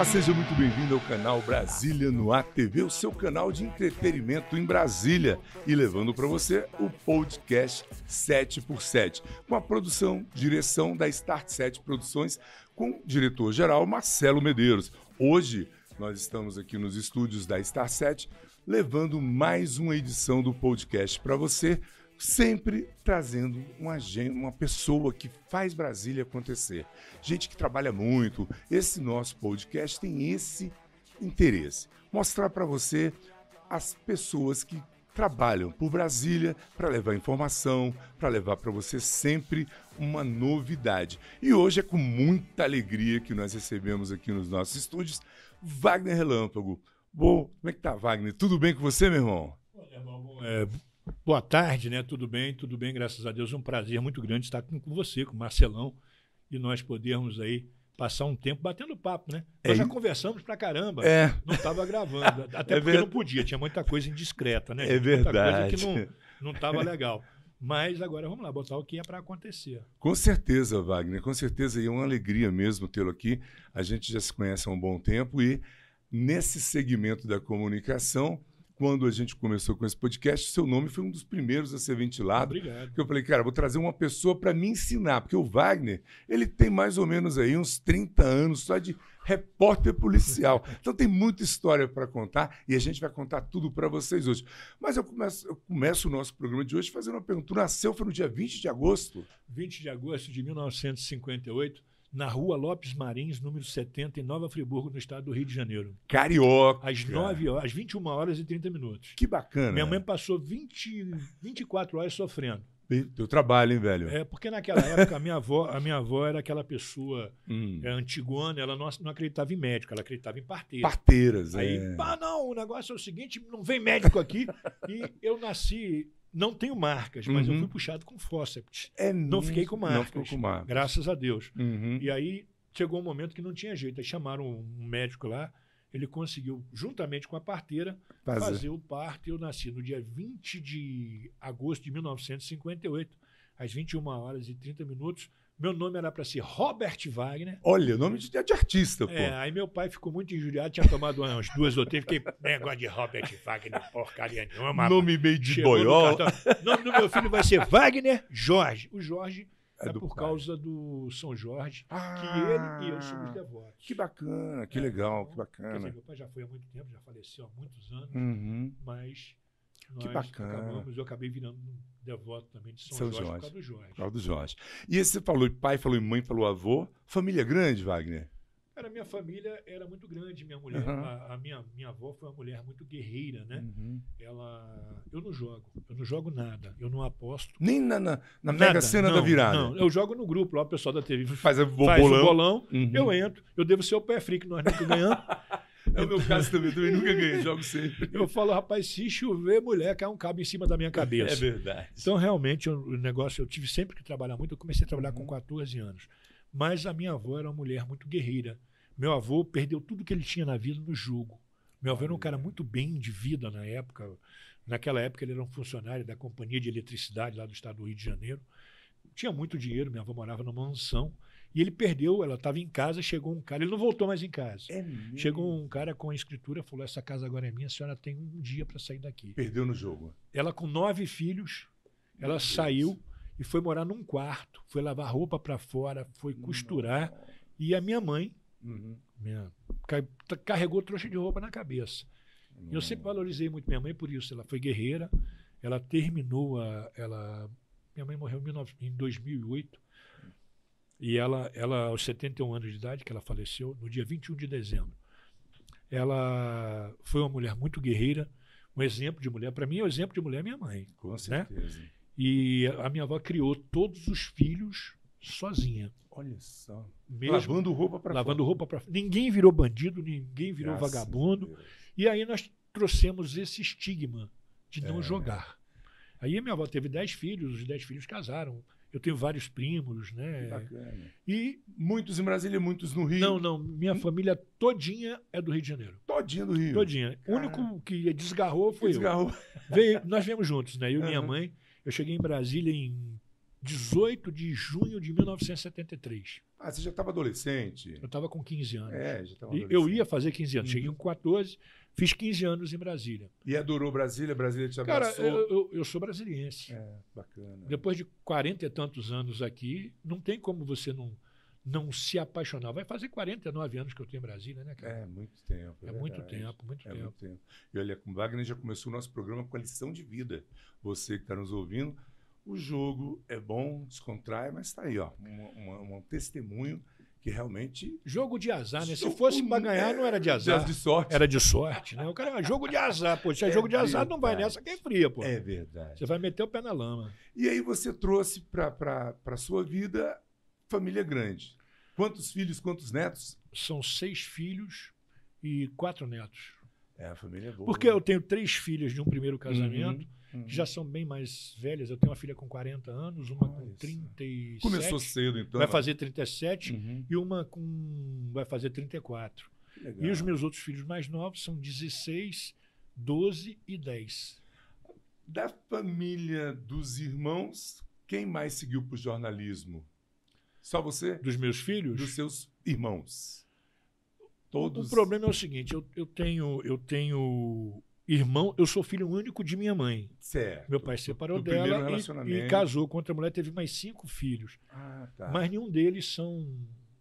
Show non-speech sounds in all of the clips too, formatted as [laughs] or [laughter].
Olá, seja muito bem-vindo ao canal Brasília no ATV, o seu canal de entretenimento em Brasília e levando para você o podcast 7x7, com a produção, direção da Start 7 Produções, com o diretor-geral Marcelo Medeiros. Hoje nós estamos aqui nos estúdios da Star 7 levando mais uma edição do podcast para você sempre trazendo uma, uma pessoa que faz Brasília acontecer. Gente que trabalha muito. Esse nosso podcast tem esse interesse. Mostrar para você as pessoas que trabalham por Brasília para levar informação, para levar para você sempre uma novidade. E hoje é com muita alegria que nós recebemos aqui nos nossos estúdios Wagner Relâmpago. Bom, como é que tá, Wagner? Tudo bem com você, meu irmão? Olha, irmão, é, Boa tarde, né? Tudo bem? Tudo bem, graças a Deus. É um prazer muito grande estar com você, com o Marcelão, e nós podermos aí passar um tempo batendo papo, né? Nós é, já conversamos pra caramba. É. Não estava gravando. [laughs] Até é porque ver... não podia, tinha muita coisa indiscreta, né? É verdade. Muita coisa que não estava legal. Mas agora vamos lá, botar o que é para acontecer. Com certeza, Wagner, com certeza. E é uma alegria mesmo tê-lo aqui. A gente já se conhece há um bom tempo e nesse segmento da comunicação quando a gente começou com esse podcast, seu nome foi um dos primeiros a ser ventilado. Obrigado. Porque eu falei, cara, vou trazer uma pessoa para me ensinar, porque o Wagner, ele tem mais ou menos aí uns 30 anos só de repórter policial. [laughs] Então tem muita história para contar e a gente vai contar tudo para vocês hoje. Mas eu começo, eu começo o nosso programa de hoje fazendo uma pergunta. Tu nasceu foi no dia 20 de agosto? 20 de agosto de 1958 na rua Lopes Marins, número 70, em Nova Friburgo, no estado do Rio de Janeiro. Carioca. Às 9 horas, às 21 horas e 30 minutos. Que bacana. Minha mãe passou 20, 24 horas sofrendo. Teu trabalho, hein, velho? É, porque naquela época a minha avó, a minha avó era aquela pessoa hum. é, antigona, ela não, não acreditava em médico, ela acreditava em parteiras. Parteiras, Aí, é. ah, não, o negócio é o seguinte, não vem médico aqui. [laughs] e eu nasci não tenho marcas, mas uhum. eu fui puxado com fósseps. É não fiquei com marcas. Com marcas. Graças a Deus. Uhum. E aí chegou um momento que não tinha jeito. Aí chamaram um médico lá, ele conseguiu, juntamente com a parteira, fazer, fazer o parto. Eu nasci no dia 20 de agosto de 1958, às 21 horas e 30 minutos, meu nome era para ser Robert Wagner. Olha, nome de, de artista, pô. É, aí meu pai ficou muito injuriado, tinha tomado umas duas ou três, fiquei, negócio de Robert Wagner, porcaria nenhuma. Nome meio de boiola. O nome do meu filho vai ser Wagner Jorge. O Jorge é, é por pai. causa do São Jorge, ah, que ele e eu somos devotos. Que bacana, que legal, que bacana. Quer dizer, meu pai já foi há muito tempo, já faleceu há muitos anos, uhum. mas que bacana. acabamos, eu acabei virando devoto também de São, São Jorge, Jorge, por causa do Jorge. Por causa do Jorge. E esse você falou pai, falou mãe, falou avô. Família grande, Wagner? Cara, minha família era muito grande. Minha mulher, uhum. a, a, minha, minha avó foi uma mulher muito guerreira, né? Uhum. Ela. Eu não jogo, eu não jogo nada, eu não aposto. Nem na, na, na mega cena não, da virada. Não, eu jogo no grupo lá, o pessoal da TV faz, faz bolão. o bolão, uhum. eu entro, eu devo ser o pé frio que nós nunca ganhamos. [laughs] É o meu caso também, também nunca ganhei, jogo sempre. Eu falo, rapaz, se chover, mulher cai um cabo em cima da minha cabeça. É verdade. Então, realmente, o negócio, eu tive sempre que trabalhar muito. Eu comecei a trabalhar com 14 anos. Mas a minha avó era uma mulher muito guerreira. Meu avô perdeu tudo que ele tinha na vida no jogo. Meu avô era um cara muito bem de vida na época. Naquela época, ele era um funcionário da Companhia de Eletricidade lá do estado do Rio de Janeiro. Tinha muito dinheiro, minha avó morava numa mansão. E ele perdeu, ela estava em casa, chegou um cara, ele não voltou mais em casa. É chegou um cara com a escritura, falou: Essa casa agora é minha, a senhora tem um dia para sair daqui. Perdeu no jogo. Ela, com nove filhos, ela Meu saiu Deus. e foi morar num quarto, foi lavar roupa para fora, foi costurar. Não. E a minha mãe uhum. minha, carregou trouxa de roupa na cabeça. Não. Eu sempre valorizei muito minha mãe por isso. Ela foi guerreira, ela terminou a. Ela, minha mãe morreu em 2008 e ela, ela, aos 71 anos de idade, que ela faleceu, no dia 21 de dezembro, ela foi uma mulher muito guerreira, um exemplo de mulher. Para mim, o exemplo de mulher é minha mãe. Com né? certeza. Né? E a minha avó criou todos os filhos sozinha. Olha só. Mesmo, lavando roupa para Lavando roupa para Ninguém virou bandido, ninguém virou Graças vagabundo. E aí nós trouxemos esse estigma de não é. jogar. Aí a minha avó teve dez filhos, os dez filhos casaram. Eu tenho vários primos, né? Que bacana. E muitos em Brasília, muitos no Rio. Não, não. Minha família todinha é do Rio de Janeiro. Todinha do Rio. Todinha. O único que desgarrou foi desgarrou. eu. [laughs] Veio, nós viemos juntos, né? Eu e minha mãe. Eu cheguei em Brasília em 18 de junho de 1973. Ah, você já estava adolescente? Eu estava com 15 anos. É, já estava adolescente. eu ia fazer 15 anos. Uhum. Cheguei com 14, fiz 15 anos em Brasília. E adorou Brasília? Brasília te Cara, abraçou? eu, eu, eu sou brasiliense. É, bacana. Depois de 40 e tantos anos aqui, não tem como você não, não se apaixonar. Vai fazer 49 anos que eu tenho em Brasília, né, cara? É, muito tempo. É, muito verdade. tempo, muito É tempo. muito tempo. E olha, com Wagner já começou o nosso programa com a lição de vida. Você que está nos ouvindo, o jogo é bom, descontrai, mas está aí, ó, um testemunho que realmente. Jogo de azar, né? Se fosse para ganhar, não era de [laughs] azar. de sorte. Era de sorte, né? O cara, ah, jogo de azar, pô. Se é, É jogo de azar, não vai verdade. nessa que é fria, pô. É verdade. Você vai meter o pé na lama. E aí você trouxe para a sua vida família grande. Quantos filhos, quantos netos? São seis filhos e quatro netos. É, a família é boa. Porque eu tenho três filhas de um primeiro casamento, Uhum. Que já são bem mais velhas. Eu tenho uma filha com 40 anos, uma Olha com só. 37. Começou cedo, então. vai fazer 37 Uhum. e uma com vai fazer 34. Que legal. E os meus outros filhos mais novos são 16, 12 e 10. Da família dos irmãos, quem mais seguiu para o jornalismo? Só você? Dos meus filhos, Dos seus irmãos. o Todos. problema é o seguinte, eu, eu tenho eu tenho irmão, eu sou filho único de minha mãe. Certo. Meu pai se separou do dela e- e, casou com outra mulher, teve mais cinco filhos. Ah, tá. Mas nenhum deles são.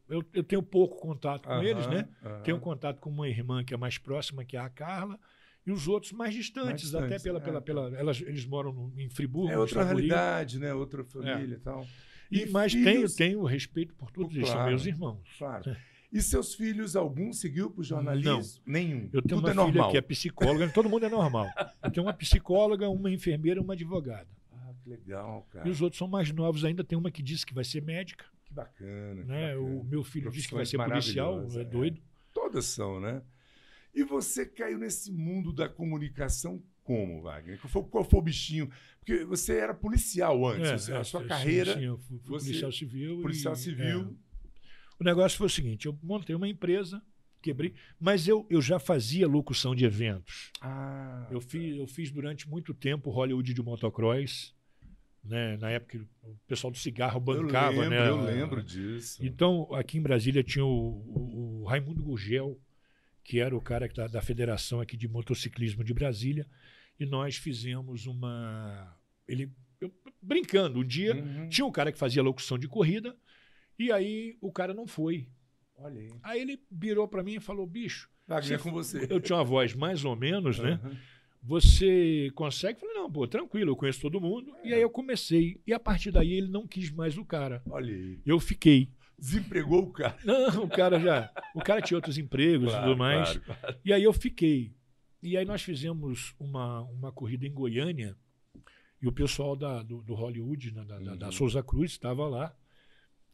Eu, eu tenho pouco contato com Aham, eles, né? aham. Tenho contato com uma irmã que é mais próxima, que é a Carla, e os outros mais distantes, Mais até distantes, pela, é. pela, pela elas, eles moram no- em Friburgo, É outra realidade, né? Outra família e tal. E, mas filhos? tenho, tenho respeito por todos eles, são Claro. meus irmãos. Claro. [laughs] E seus filhos, algum seguiu para o jornalismo? Nenhum. Eu tenho Tudo uma é filha normal. que é psicóloga, todo mundo é normal. Eu tenho uma psicóloga, uma enfermeira e uma advogada. Ah, que legal, cara. E os outros são mais novos ainda. Tem uma que disse que vai ser médica, Que bacana. que né? bacana. O meu filho disse que vai ser policial, maravilhosas, é doido. Todas são, né? E você caiu nesse mundo da comunicação como, Wagner? Qual foi, qual foi o bichinho? Porque você era policial antes, É, é, a sua sim, carreira, Sim, eu fui, fui você- policial civil. policial e- civil. O negócio foi o seguinte: eu montei uma empresa, quebrei, mas eu, eu já fazia locução de eventos. Ah, Eu fiz, eu fiz durante muito tempo Hollywood de motocross. Né? Na época que o pessoal do cigarro eu bancava, lembro, né? eu lembro disso. Então, aqui em Brasília tinha o, o- o Raimundo Gurgel, que era o cara que da, da Federação aqui de Motociclismo de Brasília, e nós fizemos uma. Ele, eu- brincando, um dia Uhum. tinha um cara que fazia locução de corrida, e aí o cara não foi. Olha aí. Aí ele virou para mim e falou: bicho, é se- com você. eu tinha uma voz mais ou menos, né? Aham. Você consegue? Eu falei, não, pô, tranquilo, eu conheço todo mundo. E aí eu comecei. E a partir daí ele não quis mais o cara. Olha aí. Eu fiquei. Desempregou o cara. Não, o cara já. O cara tinha outros empregos e Claro, tudo mais. claro, claro. E aí eu fiquei. E aí nós fizemos uma, uma corrida em Goiânia. E o pessoal da, do, do Hollywood, né, da, da- da Uhum. Souza Cruz, estava lá.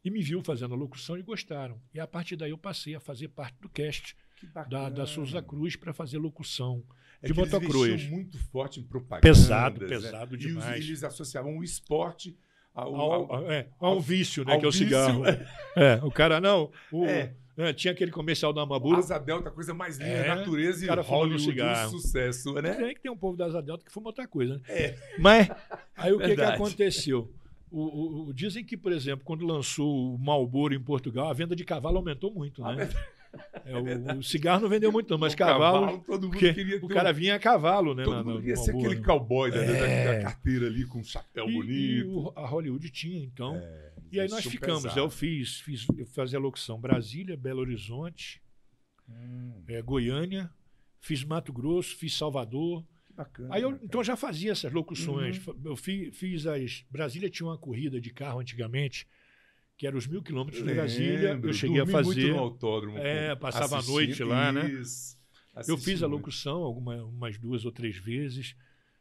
E me viu fazendo a locução e gostaram. E a partir daí eu passei a fazer parte do cast da, da Souza Cruz para fazer locução. É de que eles muito forte em propaganda. Pesado, pesado E os- demais. eles associavam o esporte ao, Ao, ao- ao- é, ao- vício, né? ao que é o vício. cigarro. [laughs] É, o cara não. o- É. é, tinha aquele comercial da Amaburu. Asa Delta, a coisa mais linda, É, natureza e o cara Hollywood, cigarro. um sucesso, né? Tem que tem um povo da Asa Delta que fuma outra coisa, né? É. Mas aí o que, que aconteceu? O, o- dizem que, por exemplo, quando lançou o Malboro em Portugal, a venda de cavalo aumentou muito, né? verdade. É, o, o cigarro não vendeu muito, não, mas O cavalo. todo mundo porque queria ter o cara vinha a cavalo, né? Todo na- mundo queria ser Marlboro, aquele né? cowboy da, da- É. da carteira ali com um chapéu E, e bonito. o- a Hollywood tinha, então. É, E aí nós vestiu ficamos. pesado. Eu fiz, fiz eu fazia locução Brasília, Belo Horizonte, Hum, eh, Goiânia, fiz Mato Grosso, fiz Salvador. Bacana. Aí eu então eu já fazia essas locuções. Uhum. Eu fi- fiz as. Brasília tinha uma corrida de carro antigamente, que era os mil quilômetros de Brasília. Lembro, Eu cheguei a dormi muito fazer. no autódromo. É, passava a noite lá, né? isso, Eu fiz a locução alguma, umas duas ou três vezes.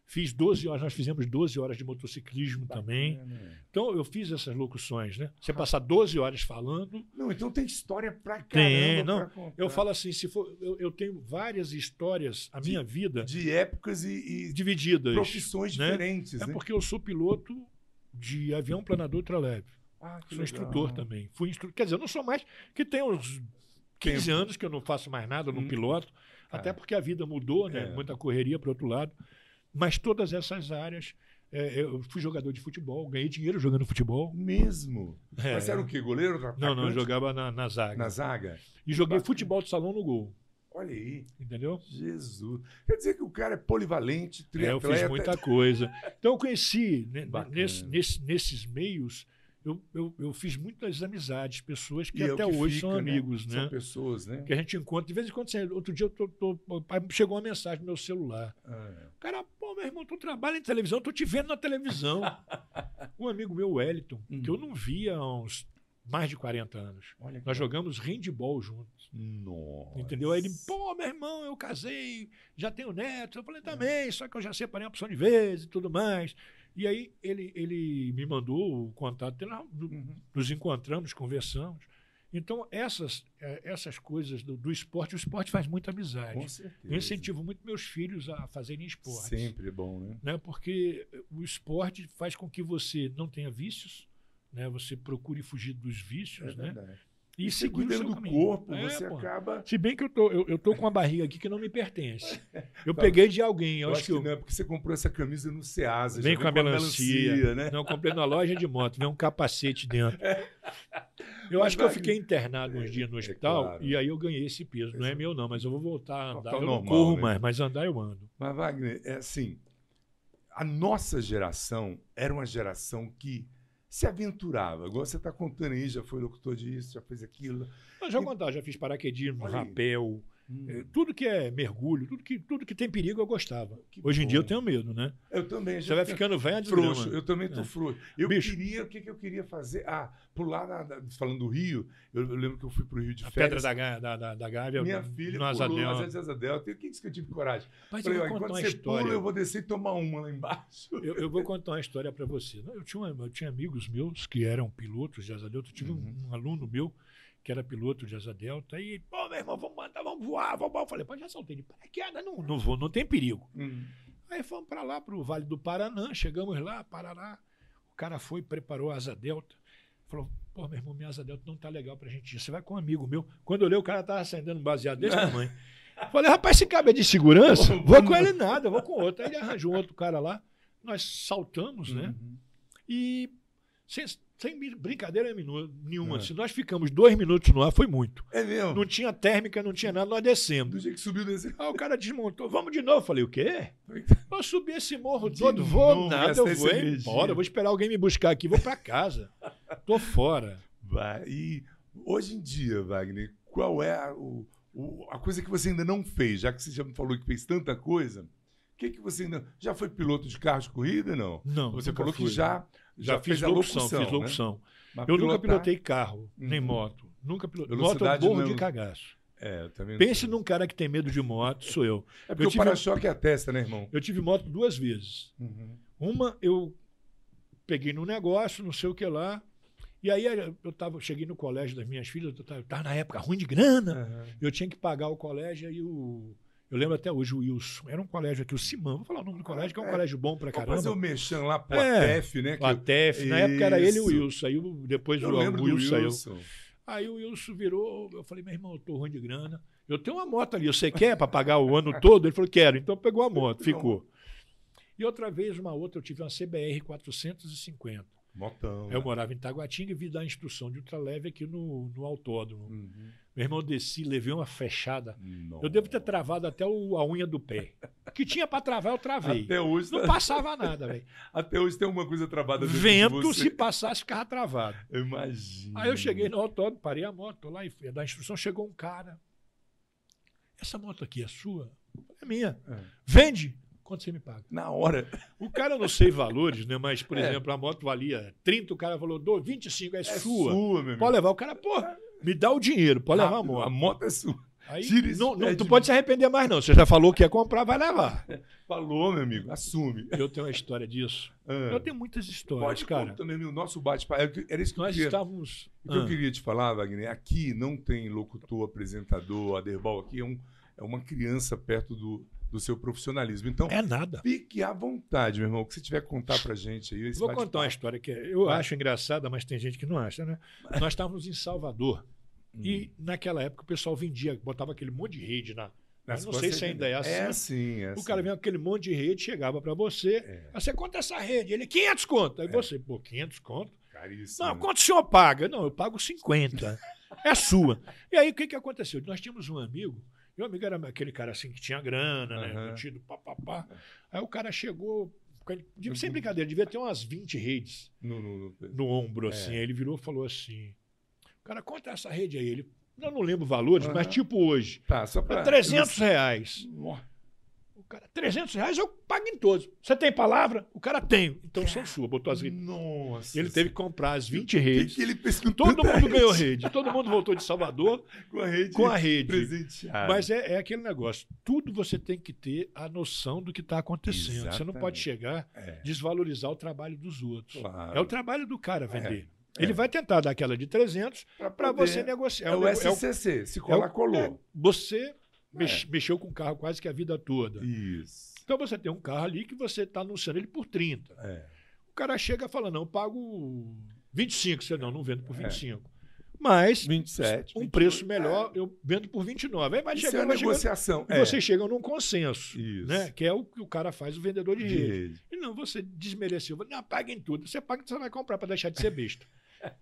Fiz 12 horas, nós fizemos 12 horas de motociclismo também. Bacana. Então eu fiz essas locuções, né? Você passar 12 horas falando, Não, então tem história pra caramba Tem, não. Eu falo assim, se for, eu, eu tenho várias histórias, a minha vida, de épocas e, e divididas. profissões né? diferentes, É né? porque eu sou piloto de avião planador ultraleve. Ah, Sou legal. instrutor também. Fui instru... Quer dizer, eu não sou mais, que tem uns 15 Tempo. anos que eu não faço mais nada, não Hum. piloto, Ah. até porque a vida mudou, né? É. Muita correria para outro lado. Mas todas essas áreas É, eu fui jogador de futebol, ganhei dinheiro jogando futebol. Mesmo? É. Mas era o quê? Goleiro? Não, não, eu atacante? jogava na, na zaga. Na zaga? E joguei Bacana. futebol de salão no gol. Olha aí. Entendeu? Jesus. Quer dizer que o cara é polivalente, É, eu triatleta. fiz muita coisa. Então eu conheci, né, nesse- nesse- nesses meios, eu, eu, eu fiz muitas amizades, pessoas que E é até que hoje fica, são né? amigos, né? São pessoas, né? Que a gente encontra. De vez em quando, assim, outro dia eu tô, tô- chegou uma mensagem no meu celular. Ah, O cara, pô, meu irmão, tu trabalha em televisão, tô te vendo na televisão. [laughs] um amigo meu, Wellington, que eu não via há uns mais de 40 anos. olha que Nós jogamos handball juntos. Nossa. Entendeu? Aí ele, pô, meu irmão, eu casei, já tenho neto. Eu falei, também, só que eu já separei uma opção de vezes e tudo mais. E aí ele, ele me mandou o contato dele, Uhum. nos encontramos, conversamos. Então, essas, eh, essas coisas do, do esporte, o esporte faz muita amizade. Com certeza. Eu incentivo muito meus filhos a fazerem esporte. Sempre é bom, né? Né? Porque o esporte faz com que você não tenha vícios, né? você procure fugir dos vícios, É né? verdade. E você seguir o cuidando do caminho. corpo, É, você pô. acaba. Se bem que eu tô, eu, eu tô com uma barriga aqui que não me pertence. [laughs] Eu Tá. peguei de alguém, eu, Eu acho que, eu, não é porque você comprou essa camisa no Ceasa. Vem já com a melancia. né? Não, comprei na loja de moto, vem um capacete dentro. Eu Mas acho que eu fiquei internado uns dias no hospital É, claro. e aí eu ganhei esse peso. Não é meu, não, mas eu vou voltar a andar. Ao Eu não normal, corro né? mais, mas andar eu ando. Mas, Wagner, é assim, a nossa geração era uma geração que se aventurava. Igual você está contando aí, já foi locutor disso, já fez aquilo. Eu já vou contar, já fiz paraquedismo, rapel, Hum, eh, tudo que é mergulho, tudo que, tudo que tem perigo eu gostava. Que Hoje em dia eu bom. tenho medo, né? Eu também. Você já vai ficando velho, é frouxo. Eu também tô É. frouxo. Eu Bicho. queria, o que, que eu queria fazer? Ah, pular, na, falando do Rio, eu, eu lembro que eu fui pro Rio de A férias. pedra da, da, da, da Gávea, Minha filha no pulou Azadel. nas Asa Delta. E o que que eu tive coragem? Mas Falei, eu vou contar uma você pula, história. eu vou descer e tomar uma lá embaixo. Eu, eu vou contar uma história para você. Eu tinha, eu tinha amigos meus que eram pilotos de asa delta. Eu tive um- Uhum. um, aluno meu que era piloto de asa delta. E, pô, meu irmão, vamos mandar, vamos voar, vamos voar. Eu falei, pô, já saltei de paraquedas, não, não vou, não tem perigo. Hum. Aí fomos para lá, para o Vale do Paranã. Chegamos lá, Parará. O cara foi, preparou a asa delta. Falou, pô, meu irmão, minha asa delta não tá legal pra gente ir. Você vai com um amigo meu. Quando eu olhei, o cara tava acendendo baseado desse tamanho. Falei, rapaz, esse cabe é de segurança? Vou com ele nada, vou com outro. Aí ele arranjou um outro cara lá. Nós saltamos, né? Uhum. E sem, sem brin- brincadeira nenhuma. É. Se nós ficamos dois minutos no ar, foi muito. É mesmo? Não tinha térmica, não tinha nada, nós descemos. Do jeito que subiu desse. Aí o cara desmontou, vamos de novo. Eu Falei, o quê? [laughs] Eu subi esse morro De todo, vou novo, nada, eu vou energia. embora, eu vou esperar alguém me buscar aqui, vou pra casa. [laughs] Tô fora. Vai. E hoje em dia, Wagner, qual é a, o- o- a coisa que você ainda não fez? Já que você já me falou que fez tanta coisa, o que, que você ainda. Já foi piloto de carro de corrida, não? Não, Você falou fui. que já, já, já, fiz locução, locução. fiz né? locução. Mas Eu nunca pilotar- pilotei carro, nem Uhum. moto. Nunca pilotei. Moto eu morro não é de cagaço. É, Pense num cara que tem medo de moto, sou eu. É porque eu o para-choque é a testa, né, irmão? Eu tive moto duas vezes. Uhum. Uma, eu peguei num negócio, não sei o que lá. E aí eu tava, cheguei no colégio das minhas filhas, eu tava, tava na época ruim de grana. Aham. Eu tinha que pagar o colégio e o. Eu lembro até hoje o Wilson. Era um colégio aqui, o Simão. Vou falar o nome do colégio, que é um É. colégio bom pra Vamos fazer o caramba. mexão lá pro É. ATF, né? que O ATEF. Na época era ele e o. Wilson. Aí depois Eu o, o do Wilson saiu. Wilson. Aí o Wilson virou, eu falei, meu irmão, eu tô ruim de grana. Eu tenho uma moto ali, você quer para pagar o ano todo? Ele falou, quero. Então pegou a moto, ficou. E outra vez, uma outra, eu tive uma CBR 450. Motão. Eu né? morava em Taguatinga e vi dar instrução de ultraleve aqui no, no autódromo. Uhum. Meu irmão, eu desci, levei uma fechada. Nossa. Eu devo ter travado até o- a unha do pé. Que tinha para travar, eu travei. Até hoje, Não passava nada, velho. até hoje tem alguma coisa travada dentro de Vento, você. se passasse, ficava travado. Imagina. Aí eu cheguei no autódromo, parei a moto, tô lá e dar instrução, chegou um cara. Essa moto aqui é sua? É minha. É. Vende? Quanto você me paga? Na hora. O cara eu não sei valores, né? Mas, por É. exemplo, a moto valia 30, o cara falou, dou 25, é, É sua. meu amigo. Pode levar. O cara, pô, me dá o dinheiro, pode levar a moto. A moto é sua. Aí, não, não, tu de pode se arrepender mais, não. Você já falou que ia comprar, vai levar. [laughs] Falou, meu amigo. Assume. Eu tenho uma história disso. Ah. Eu tenho muitas histórias, Pode, cara. também, meu. Nosso bate-papo. Era isso que eu Nós queria. estávamos. O que eu Ah, queria te falar, Wagner, aqui não tem locutor, apresentador, Aderbal, aqui é, um, é uma criança perto do, do seu profissionalismo. Então, é nada. fique à vontade, meu irmão, o que você tiver que contar pra gente aí. Vou contar uma história que eu Vai. acho engraçada, mas tem gente que não acha, né? Nós estávamos em Salvador Hum. e naquela época o pessoal vendia, botava aquele monte de rede na, não sei se ainda é assim. É assim, é O assim. cara vinha com aquele monte de rede, chegava para você. É. "Ah, Você conta essa rede? Ele, 500 conto. Aí você, pô, 500 conto? Caríssimo. Não, quanto o senhor paga? Não, eu pago 50. É sua. E aí, o que, que aconteceu? Nós tínhamos um amigo, meu amigo era aquele cara assim que tinha grana, né? Aham. Metido, pá, pá, pá. Aí o cara chegou, sem brincadeira, devia ter umas 20 redes No, no, no- no ombro, É. assim. Aí ele virou e falou assim: Cara, conta essa rede aí. Ele, eu não lembro valores, Aham. mas tipo hoje, Tá, só pra... é 300 reais. Ó, O cara, 300 reais eu pago em todos. Você tem palavra? O cara tem. Então são suas, botou as redes. Nossa. Ele teve que comprar as 20 O que, redes. que ele com Todo mundo ganhou rede? rede. Todo mundo voltou de Salvador [laughs] Com a rede. com a rede. Presenteada. Mas é, é aquele negócio. Tudo você tem que ter a noção do que está acontecendo. Você não pode Exatamente. chegar É, desvalorizar o trabalho dos outros. claro. É o trabalho do cara vender. É. Ele vai tentar dar aquela de 300 para você negociar. É o nego- SCC. Se é o- colar, é, colou. você mex- mexeu com o carro quase que a vida toda. Isso. Então você tem um carro ali que você está anunciando ele por 30. É. O cara chega e fala: não, eu pago 25. Você não, não vendo por É. 25. Mas 27. um 28. preço melhor eu vendo por 29. Aí vai Isso é chegando, chegando negociação. e É. vocês chegam num consenso. Isso. Né? Que é o que o cara faz, o vendedor de De rede. rede. E não, você desmereceu. Não, paguem tudo. Você paga, você vai comprar para deixar de ser besta. [laughs]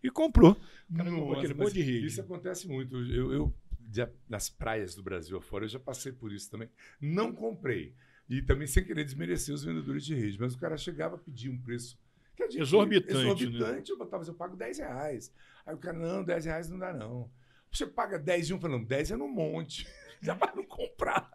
E comprou. O cara Nossa, aquele mas monte de rede. Isso acontece muito. Eu, eu já- nas praias do Brasil afora, eu já passei por isso também. Não comprei. E também sem querer desmerecer os vendedores de rede. Mas o cara chegava a pedir um preço. que é de- Exorbitante, né? Exorbitante. Eu botava, eu pago 10 reais. Aí o cara, não, 10 reais não dá, não. Você paga 10 de um, falando, 10 é no monte. [laughs] Já para não comprar.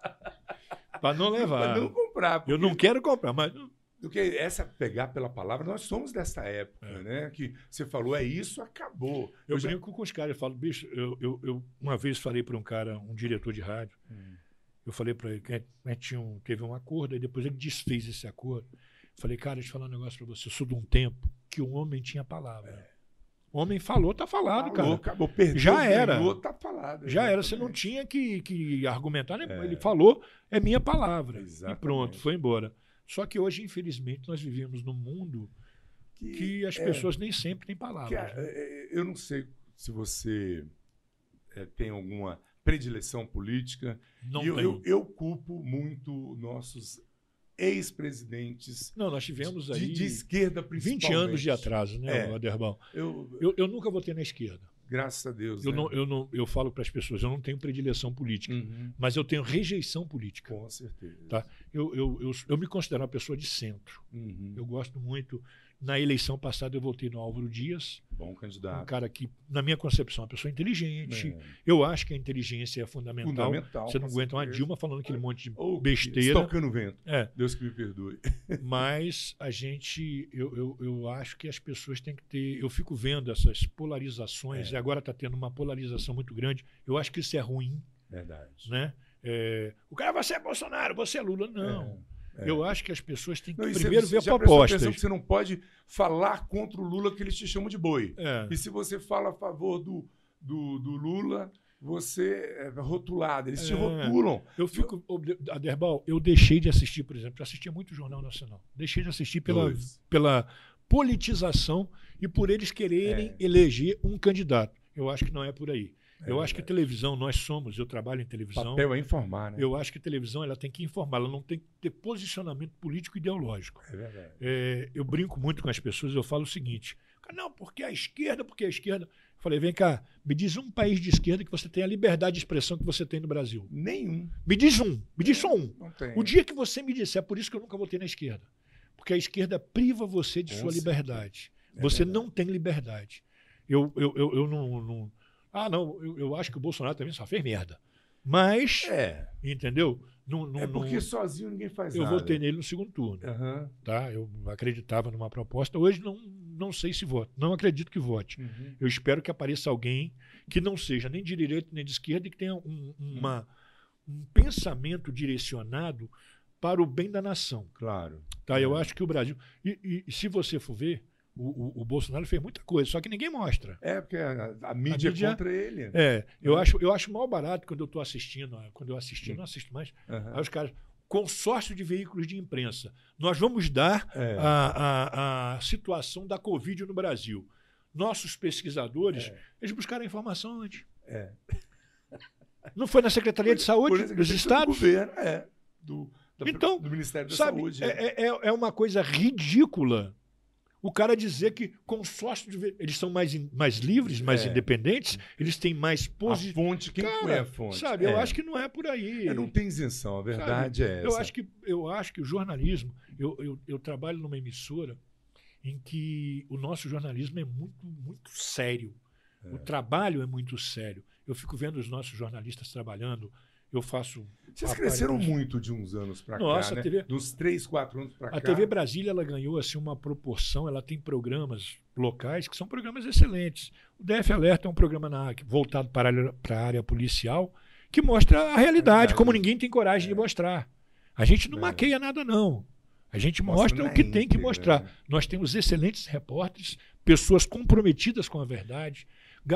Para não Para levar. não comprar. Eu não quero comprar, mas Do que essa pegar pela palavra, nós somos dessa época, É. né? Que você falou, é isso, acabou. eu, já- brinco com os caras. Eu falo, bicho, eu, eu, eu uma vez falei para um cara, um diretor de rádio, Hum. eu falei para ele que gente tinha um- teve um acordo, e depois ele desfez esse acordo. Falei, cara, deixa eu falar um negócio para você. Eu sou de um tempo que o homem tinha palavra. O homem falou, tá falado, Falou, cara. acabou, perdeu, Já era. tá falado. Já era, você não tinha que, que argumentar, né? É. Ele falou, é minha palavra. Exatamente. E pronto, foi embora. Só que hoje, infelizmente, nós vivemos num mundo que as é, pessoas nem sempre têm que palavras. a- né? é, eu não sei se você é, tem alguma predileção política. Não eu, eu, eu culpo muito nossos ex-presidentes Não, nós tivemos de, aí de esquerda, 20 principalmente. anos de atraso, né, É. Aderbal? Eu, Eu, eu nunca votei na esquerda. Graças a Deus. Eu, né? não, eu, não, eu falo para as pessoas, eu não tenho predileção política, Uhum. mas eu tenho rejeição política. Com certeza. Tá. Eu, eu, eu, eu me considero uma pessoa de centro. Uhum. Eu gosto muito. Na eleição passada, eu votei no Álvaro Dias, Bom um candidato. cara que, na minha concepção, é uma pessoa inteligente. É. Eu acho que a inteligência é fundamental. Fundamental. Você não aguenta uma certeza. Dilma falando aquele monte de Ou besteira. Estocando vento. É, Deus que me perdoe. [laughs] mas a gente, eu, eu, eu acho que as pessoas têm que ter. Eu fico vendo essas polarizações, É. e agora está tendo uma polarização muito grande. Eu acho que isso é ruim, Verdade. né? É, o cara, você é Bolsonaro, você é Lula. Não. É. Eu acho que as pessoas têm que Não, primeiro você ver propostas. atenção que você não pode falar contra o Lula que eles te chamam de boi. É. E se você fala a favor do, do, do Lula, você é rotulado. Eles te É. rotulam. Eu fico. Aderbal, eu deixei de assistir, por exemplo, eu assistia muito o Jornal Nacional. Deixei de assistir pela, Dois. pela politização e por eles quererem É. eleger um candidato. Eu acho que não é por aí. É eu acho que televisão, nós somos, eu trabalho em O televisão. papel é informar, né? Eu acho que televisão ela tem que informar, ela não tem que ter posicionamento político ideológico. É verdade. É, eu brinco muito com as pessoas, eu falo o seguinte: não, porque a esquerda, porque a esquerda. Eu falei, vem cá, me diz um país de esquerda que você tem a liberdade de expressão que você tem no Brasil. Nenhum. Me diz um, me diz só um. Não tem. O dia que você me disser, é por isso que eu nunca votei na esquerda. Porque a esquerda priva você de sua liberdade. É você verdade. não tem liberdade. Eu, eu, eu, eu não, não- Ah, não, eu, eu acho que o Bolsonaro também só fez merda. Mas, É. entendeu? Não, não, É porque não- sozinho ninguém faz eu nada. votei nele no segundo turno. Aham. Tá? Eu acreditava numa proposta. Hoje não, não sei se voto. Não acredito que vote. Uhum. Eu espero que apareça alguém que não seja nem de direita nem de esquerda e que tenha um, uma, um pensamento direcionado para o bem da nação. Claro. Tá? Eu É. acho que o Brasil. E, e- e se você for ver, o, o- o Bolsonaro fez muita coisa, só que ninguém mostra. É, porque a, a mídia, mídia- é contra ele. É, eu, É. acho, eu acho mal barato quando eu estou assistindo. ó, Quando eu assisti, não assisto mais. Aham. Aí os caras. Consórcio de veículos de imprensa. Nós vamos dar É. a, a, a situação da Covid no Brasil. Nossos pesquisadores, É. eles buscaram a informação antes. É. Não foi na Secretaria de Saúde Por dos do estados? governo, é. Do, da- Então, do Ministério da Sabe, Saúde. é, é, é uma coisa ridícula o cara dizer que consórcio de eles são mais, in- mais livres, mais É. independentes, eles têm mais posição. fonte, quem Cara, foi a fonte? Sabe, eu É. acho que não é por aí. É, não tem isenção, a verdade é essa. Eu acho que, eu acho que o jornalismo. Eu, eu, eu trabalho numa emissora em que o nosso jornalismo é muito, muito sério. O trabalho é muito sério. Eu fico vendo os nossos jornalistas trabalhando. Eu faço. Vocês cresceram muito de uns anos Nossa, cá, né? a TV Dos três, quatro anos pra cá. A TV Brasília ela ganhou assim uma proporção, ela tem programas locais que são programas excelentes. O DF Alerta é um programa na- voltado para a área, para policial que mostra a realidade, Verdade. como ninguém tem coragem de mostrar. A gente não É. maqueia nada não. A gente Mostra mostra o que tem que íntegra, mostrar. né? Nós temos excelentes repórteres, pessoas comprometidas com a verdade.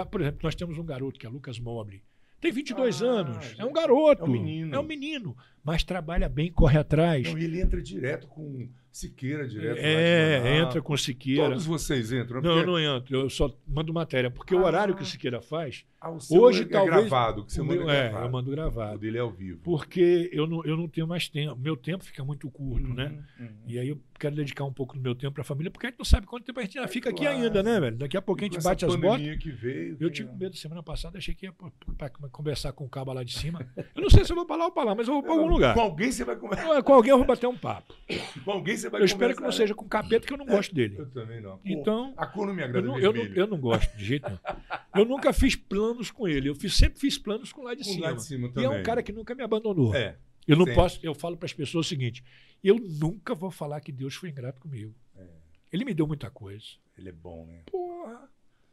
Por exemplo, nós temos um garoto que é Lucas Mobley. Tem 22 Ah, anos, é um garoto, é um menino. é um menino, mas trabalha bem, corre atrás. Não, e ele entra direto com Siqueira, direto É, entra com Siqueira. Todos vocês entram, né? Não, Porque- não entro. Eu só mando matéria. Porque o Ah. horário que o Siqueira faz, Ah, o seu hoje é talvez. gravado, que você o manda meu- é é, gravado. eu mando O gravado. dele é ao vivo. Porque eu não, eu não tenho mais tempo. Meu tempo fica muito curto, Uhum, né? uhum. E aí eu quero dedicar um pouco do meu tempo para a família, porque a gente não sabe quanto tempo a gente ainda É fica aqui claro. ainda, né, velho? Daqui a pouco a E gente com essa bate as botas. que veio, Eu tive medo semana passada, achei que ia para conversar com o cabo lá de cima. Eu não sei se eu vou para lá ou para lá, mas eu vou para algum lugar. Com alguém você vai conversar. Com alguém eu vou bater um papo. Com alguém você vai Eu espero que não conversar, seja com capeta, que eu não gosto dele. né? Eu também não. Então, A cor não me Eu agrada não, eu, não, eu não gosto de jeito nenhum. Eu nunca fiz planos com ele. Eu fiz- sempre fiz planos com lá de Com cima. lá de cima E é também. um cara que nunca me abandonou. É. eu não sempre. posso. Eu falo para as pessoas o seguinte: eu nunca vou falar que Deus foi ingrato comigo. É. Ele me deu muita coisa. Ele é bom, né? Porra.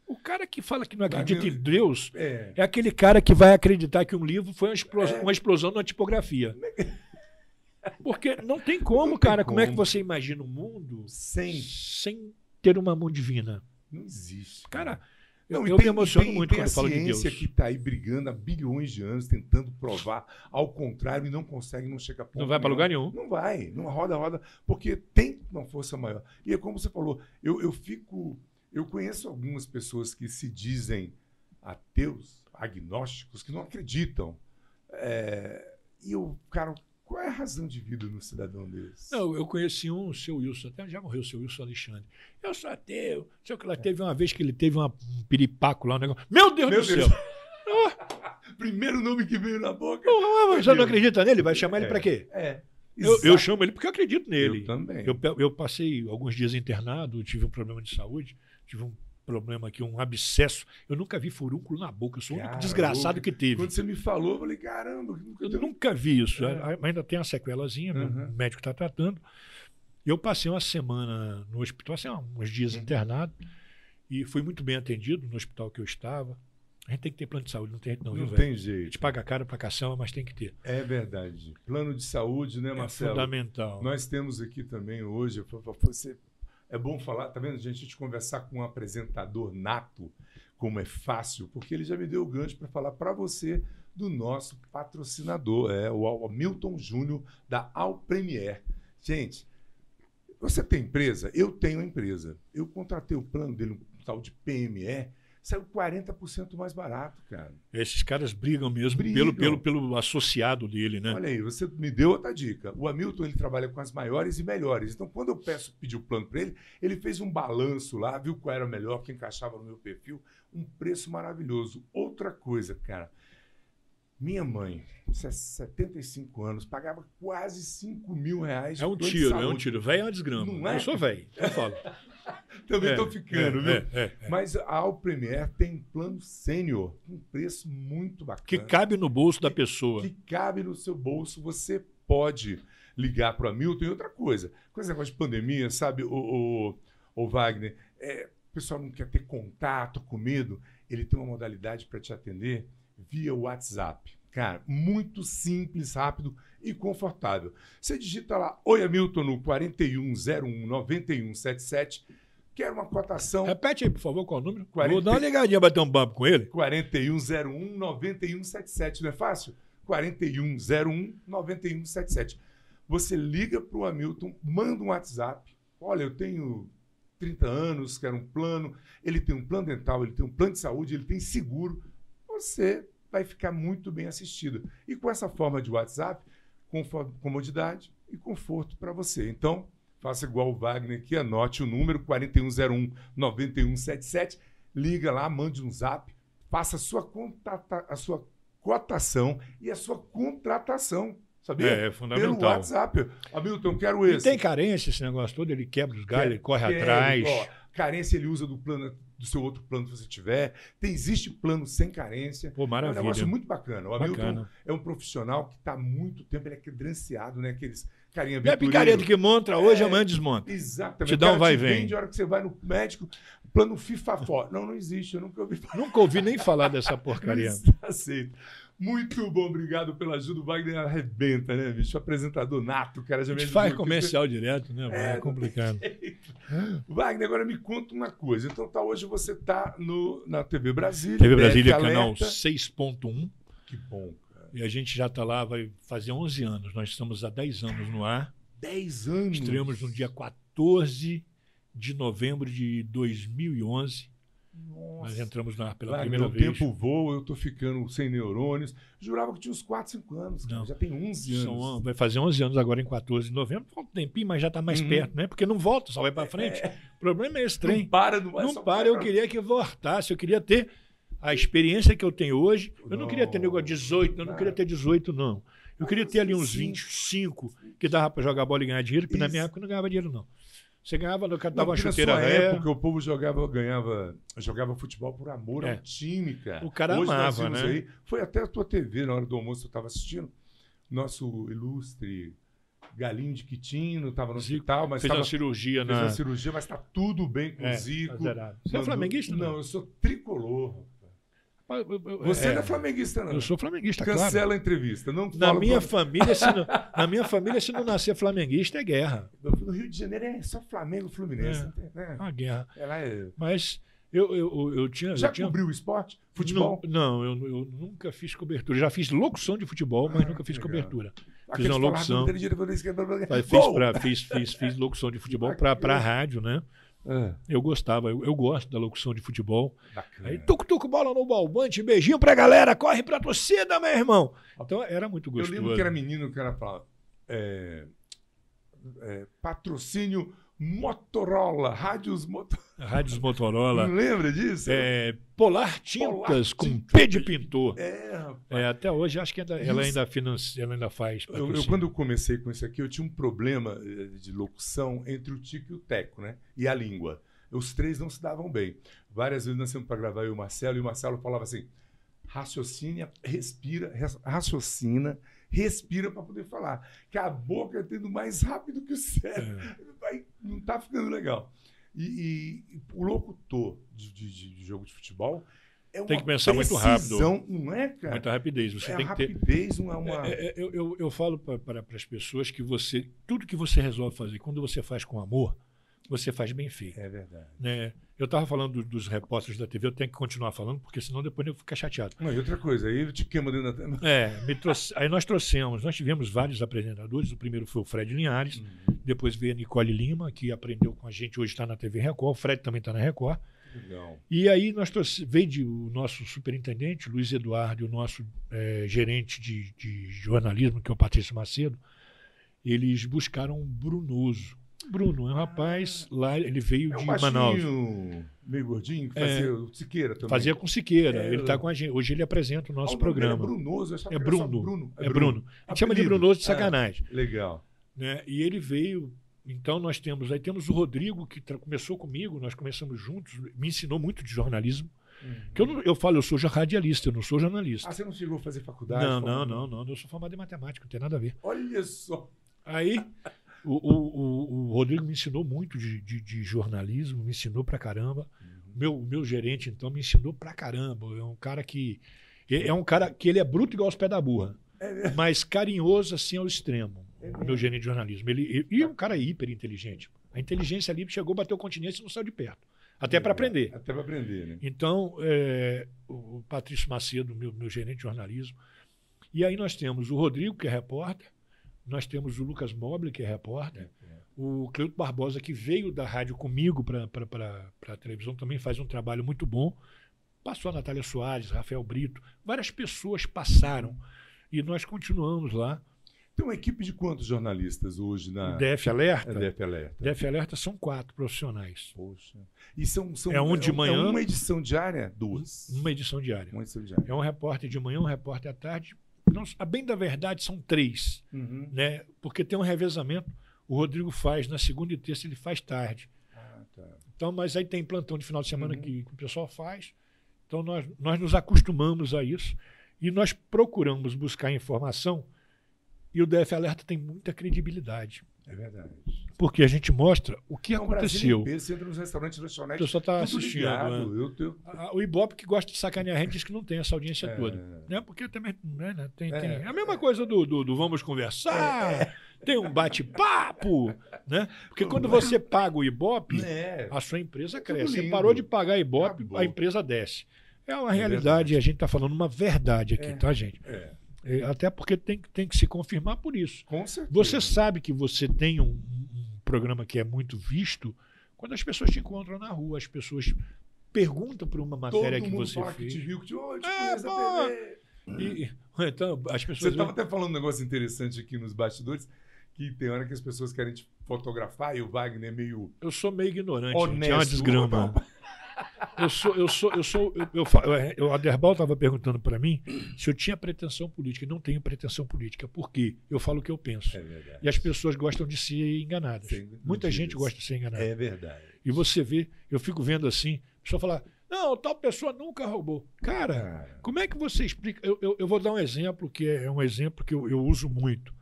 O cara que fala que não acredita em Deus É. é aquele cara que vai acreditar que um livro foi uma explosão, uma explosão na tipografia. [laughs] Porque não tem como, Não tem cara. Como é que como. você imagina o mundo Sem. sem ter uma mão divina? Não existe. Cara, Não, eu, tem- me emociono tem- muito tem quando eu falo de a Deus. ciência que está aí brigando há bilhões de anos, tentando provar ao contrário e não consegue, não chega a ponto Não vai para lugar nenhum. Não vai, não roda, roda, porque tem uma força maior. E é como você falou, eu, eu fico. Eu conheço algumas pessoas que se dizem ateus, agnósticos, que não acreditam. É, e eu, cara, qual é a razão de vida no cidadão desse? Não, eu conheci um, o seu Wilson, até já morreu o seu Wilson Alexandre. Eu sou ateu. Sei que lá. Teve uma vez que ele teve uma- um piripaco lá, um negócio. Meu Deus Meu do Deus. céu! [laughs] Primeiro nome que veio na boca. Porra, Você não Deus. acredita nele? Vai chamar ele É. pra quê? É. Eu, eu chamo ele porque eu acredito nele. Eu também. Eu, eu passei alguns dias internado, tive um problema de saúde, tive um problema aqui, um abscesso. Eu nunca vi furúnculo na boca, eu sou o único desgraçado eu- que teve. Quando você me falou, eu falei, caramba. nunca Eu nunca vi isso. É. A- Ainda tem uma sequelazinha, Uhum. médico está tratando. Eu passei uma semana no hospital, assim, uns dias Uhum. internado, e fui muito bem atendido no hospital que eu estava. A gente tem que ter plano de saúde, não tem jeito não, Não viu, velho? tem A gente jeito. paga caro pra caçamba, mas tem que ter. É verdade. Plano de saúde, né, É Marcelo? fundamental. Nós temos aqui também hoje, você, é bom falar, tá vendo, gente, a gente conversar com um apresentador nato, como é fácil, porque ele já me deu o gancho para falar para você do nosso patrocinador, é o Milton Júnior da Al Premier. Gente, você tem empresa? Eu tenho empresa. Eu contratei o plano dele, um tal de PME, saiu 40% mais barato, cara. Esses caras brigam mesmo Brigam. Pelo, pelo, pelo associado dele, né? Olha aí, você me deu outra dica. O Hamilton ele trabalha com as maiores e melhores. Então, quando eu peço pedir o plano para ele, ele fez um balanço lá, viu qual era o melhor, que encaixava no meu perfil, um preço maravilhoso. Outra coisa, cara. Minha mãe, se- 75 anos, pagava quase 5 mil reais. É um tiro, é um tiro. Velho é uma desgrama. Não é? Eu sou velho, eu falo. Também É, estou ficando, é, viu? é, é, é. Mas a Al Premier tem um plano sênior, com um preço muito bacana. Que cabe no bolso da pessoa. que cabe no seu bolso, você pode ligar para o Hamilton. E outra coisa, com esse negócio de pandemia, sabe, o, o, o Wagner, é, o pessoal não quer ter contato com medo, ele tem uma modalidade para te atender via WhatsApp. Cara, muito simples, rápido e confortável. Você digita lá, Oi Hamilton, no 4101-9177, quer uma cotação Repete aí, por favor, qual é o número? 40. Vou dar uma ligadinha, bater um papo com ele. 4101-9177, não é fácil? 4101-9177. Você liga para o Hamilton, manda um WhatsApp. Olha, eu tenho 30 anos, quero um plano. Ele tem um plano dental, ele tem um plano de saúde, ele tem seguro. Você vai ficar muito bem assistido. E com essa forma de WhatsApp, com comodidade e conforto para você. Então, faça igual o Wagner aqui, anote o número 4101 9177, liga lá, mande um zap, faça a sua, contata, a sua cotação e a sua contratação. Sabia? É, é fundamental. Pelo WhatsApp. Hamilton, quero esse. E tem carência esse negócio todo, ele quebra os galhos, ele corre quer, atrás. Ó, carência ele usa do plano do seu outro plano que você tiver. Tem, existe plano sem carência. Pô, maravilha. É um negócio muito bacana. O Hamilton bacana. é um profissional que está há muito tempo, ele é credenciado, né? Aqueles carinha É picareta que monta hoje, é, amanhã desmonta. Exatamente. Te dá um vai e vem. De hora que você vai no médico, plano FIFA fora. Não, não existe, eu nunca ouvi falar. Nunca ouvi nem falar dessa porcaria. [laughs] Aceito. Muito bom, obrigado pela ajuda. O Wagner arrebenta, né, bicho? Apresentador nato, cara. Já a gente faz comercial que... direto, né? É, é complicado. Wagner, agora me conta uma coisa. Então, tá, hoje você tá no, na TV Brasília. TV Brasília, canal 6.1. Que bom, cara. E a gente já está lá, vai fazer 11 anos. Nós estamos há 10 anos no ar. 10 anos? Estreamos no dia 14 de novembro de 2011. Nossa. Nós entramos na, pela Lá, primeira meu vez. O tempo voa, eu estou ficando sem neurônios. Jurava que tinha uns 4, 5 anos. Cara. Já tem 11 anos. São, vai fazer 11 anos agora em 14 de novembro. Falta um tempinho, mas já está mais uhum. perto, né? Porque não volta, só vai para frente. É. O problema é esse trem. Não para, não vai Não para, eu queria que voltasse. Eu queria ter a experiência que eu tenho hoje. Eu não, não queria ter negócio 18, eu não queria ter 18, não. Eu queria ter ali uns 25 que dava para jogar bola e ganhar dinheiro, porque Isso. na minha época eu não ganhava dinheiro, não. Você ganhava, no dava uma chuteira na época o povo jogava, ganhava, jogava futebol por amor é. ao time, cara. O cara Hoje amava, né? Aí, foi até a tua TV, na hora do almoço, eu estava assistindo. Nosso ilustre Galinho de Quitino, estava no Zico, hospital, mas fez tava, uma cirurgia, fez na... uma cirurgia, mas está tudo bem com é, o Zico. Tá. Você é flamenguista? Não, não, eu sou tricolor. Você é, não é flamenguista, não. Eu sou flamenguista, Cancela claro. a entrevista. Não na, minha família, se não, [laughs] na minha família, se não nascer flamenguista, é guerra. No Rio de Janeiro é só Flamengo Fluminense. É, é uma guerra. É... Mas eu, eu, eu tinha. Já eu tinha... cobriu o esporte? Futebol? Não, não eu, eu, nunca fiz cobertura. Já fiz locução de futebol, mas ah, nunca fiz legal. cobertura. Fiz uma locução. Fiz, pra, fiz, fiz, fiz locução de futebol [laughs] para a rádio, né? É. Eu gostava, eu, eu, gosto da locução de futebol. Bacana. Aí, tuco-tuco, bola no balbante, beijinho pra galera, corre pra torcida, meu irmão. Então era muito gostoso. Eu lembro que era menino que era pra, é, é, patrocínio Motorola, rádios Motorola. Rádios Motorola. Não [laughs] lembra disso? É, Polar Tintas Polar com P de pintor. É, rapaz. É, até hoje acho que ainda, ela, ainda financia, ela ainda faz. Eu, eu, quando eu comecei com isso aqui, eu tinha um problema eh, de locução entre o Tico e o Teco, né? E a língua. Os três não se davam bem. Várias vezes nós tínhamos para gravar eu e o Marcelo, e o Marcelo falava assim: raciocina, respira, raciocina, respira para poder falar. Que a boca é tendo mais rápido que o cérebro. É. Vai, não está ficando legal. E, e, o locutor de, de, de, jogo de futebol é tem que pensar muito rápido. Não é, cara? Muita rapidez. Você é tem que rapidez, ter... não é uma. É, é, eu, eu, eu falo para as pessoas que você. Tudo que você resolve fazer, quando você faz com amor, você faz bem feito. É verdade. Né? Eu estava falando dos repórteres da TV, eu tenho que continuar falando, porque senão depois eu ficar chateado. Não, e outra coisa, aí eu te queima dentro da É, trouxe, aí nós trouxemos, nós tivemos vários apresentadores. O primeiro foi o Fred Linhares, uhum. depois veio a Nicole Lima, que aprendeu com a gente, hoje está na TV Record. O Fred também está na Record. Legal. E aí nós trouxe, veio de, o nosso superintendente, Luiz Eduardo, e o nosso é, gerente de, de jornalismo, que é o Patrício Macedo. Eles buscaram um Brunoso Bruno, é um rapaz lá, ele veio é um de baixinho, Manaus. Meio gordinho, que fazia é, Siqueira também. Fazia com Siqueira, é, ele está com a gente. Hoje ele apresenta o nosso ah, programa. É Brunoso, é Bruno. Bruno. É, Bruno. A gente chama de Brunoso de é, sacanagem. legal. Né? E ele veio. Então nós temos. Aí temos o Rodrigo, que começou comigo, nós começamos juntos, me ensinou muito de jornalismo. Uhum. Que eu, não, eu falo, eu sou radialista, eu não sou jornalista. Ah, você não chegou a fazer faculdade? Não, não, não, não. Eu sou formado em matemática, não tem nada a ver. Olha só. Aí o, o, o, Rodrigo me ensinou muito de, de, de, jornalismo, me ensinou pra caramba. Uhum. Meu, meu gerente, então, me ensinou pra caramba. É um cara que. É, é um cara que ele é bruto igual os pés da burra. É mas carinhoso assim ao extremo. É meu gerente de jornalismo. Ele, e é um cara hiper inteligente. A inteligência ali chegou, bateu o continente e não saiu de perto. Até para aprender. Até para aprender, né? Então, é, o Patrício Macedo, meu, meu gerente de jornalismo. E aí nós temos o Rodrigo, que é repórter, nós temos o Lucas Mobile, que é repórter. É, é. O Cleuto Barbosa, que veio da rádio comigo para a televisão, também faz um trabalho muito bom. Passou a Natália Soares, Rafael Brito, várias pessoas passaram. E nós continuamos lá. Tem uma equipe de quantos jornalistas hoje na. DF Alerta? É DF Alerta. DF Alerta são quatro profissionais. Poxa. E são, são é um de manhã. É uma edição diária? Duas. Uma edição diária. Uma edição diária. É um repórter de manhã, um repórter à tarde. Não, a bem da verdade, são três. Uhum. Né? Porque tem um revezamento. O Rodrigo faz na segunda e terça, ele faz tarde. Ah, tá. Então, mas aí tem plantão de final de semana Uhum. que, que o pessoal faz. Então nós, nós nos acostumamos a isso e nós procuramos buscar informação. E o DF Alerta tem muita credibilidade. É verdade. Porque a gente mostra o que Não, aconteceu. inteiro, Você entra nos restaurantes, O lanchonetes. pessoal está assistindo. ligado. né? Eu tenho... A- O Ibope que gosta de sacanear a gente diz que não tem essa audiência É. toda. Né? Porque também né, né, tem, É. tem- é a mesma coisa do, do, do vamos conversar, tem um bate-papo. Né? Porque quando você paga o Ibope, É. a sua empresa tudo cresce. Você parou de pagar Ibope, Acabou. a empresa desce. É uma É realidade e a gente está falando uma verdade aqui, É. tá, gente? É. É, Até porque tem, que- tem que se confirmar por isso. Com certeza. Você sabe que você tem um, um programa que é muito visto quando as pessoas te encontram na rua, as pessoas perguntam por uma Todo matéria que mundo você fala fez. que te viu, que te, oh, te É, pô. E, [laughs] então, as Você pessoas. estava até falando um negócio interessante aqui nos bastidores, que tem hora que as pessoas querem te fotografar e o Wagner é meio Eu sou meio ignorante, gente, honesto. é uma desgrama. Eu sou, eu sou, eu sou, eu, eu, fa- eu, o Aderbal estava perguntando para mim se eu tinha pretensão política. Eu não tenho pretensão política. Por quê? Eu falo o que eu penso. É verdade. E as pessoas gostam de ser enganadas. Sem Muita gente gosta de ser enganada. É verdade. E você vê, eu fico vendo assim, a pessoa falar, não, tal pessoa nunca roubou. Cara, Cara, como é que você explica? Eu, eu, eu vou dar um exemplo que é um exemplo que eu, eu uso muito.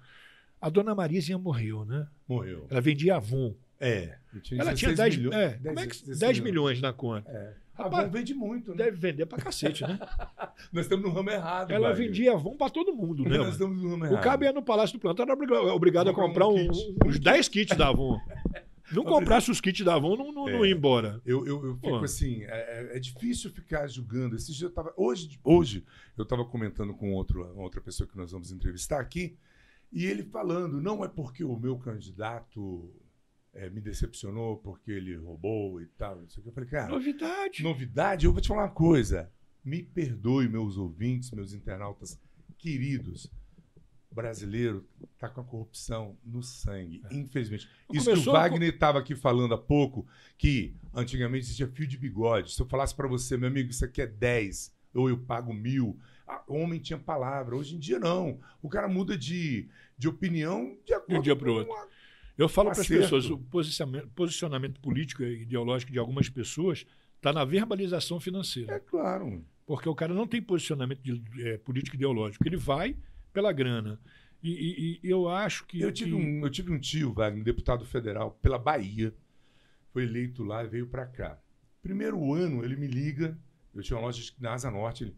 A dona Marizinha morreu, né? morreu. Ela vendia Avon. É. tinha Ela tinha 16 10, milhões. é, como é que, 16 10 milhões na conta. É. Rapaz, Avon vende muito, né? Deve vender pra cacete, né? [laughs] Nós estamos no ramo errado. Ela Wagner. vendia Avon pra todo mundo, né? Nós estamos no ramo O errado. cabo ia no Palácio do Planeta, era obriga- obrigado a Comprar um um- kit. uns 10 kits da Avon. [laughs] Não comprasse os kits da Avon, não, não, não É. ia embora. Eu, eu, eu fico Pô. assim, é, é- é difícil ficar julgando. Esse dia eu tava, hoje, hoje eu estava comentando com outro, outra pessoa que nós vamos entrevistar aqui, e ele falando, não é porque o meu candidato é, me decepcionou, porque ele roubou e tal. Não sei o que. Eu falei, cara, Novidade. novidade, eu vou te falar uma coisa. Me perdoe, meus ouvintes, meus internautas queridos. Brasileiro está com a corrupção no sangue, infelizmente. Isso que o Wagner estava aqui falando há pouco, que antigamente existia fio de bigode. Se eu falasse para você, meu amigo, isso aqui é 10, ou eu pago mil. O homem tinha palavra. Hoje em dia, não. O cara muda de, de opinião de acordo dia pro com outro. Eu falo para as pessoas, o posicionamento, posicionamento político e ideológico de algumas pessoas está na verbalização financeira. É claro. Porque o cara não tem posicionamento de, eh, político e ideológico. Ele vai pela grana. E, e- e eu acho que. Eu tive, que- um, eu tive um tio, Wagner, deputado federal, pela Bahia. Foi eleito lá e veio para cá. Primeiro ano, ele me liga. Eu tinha uma loja na Asa Norte. Ele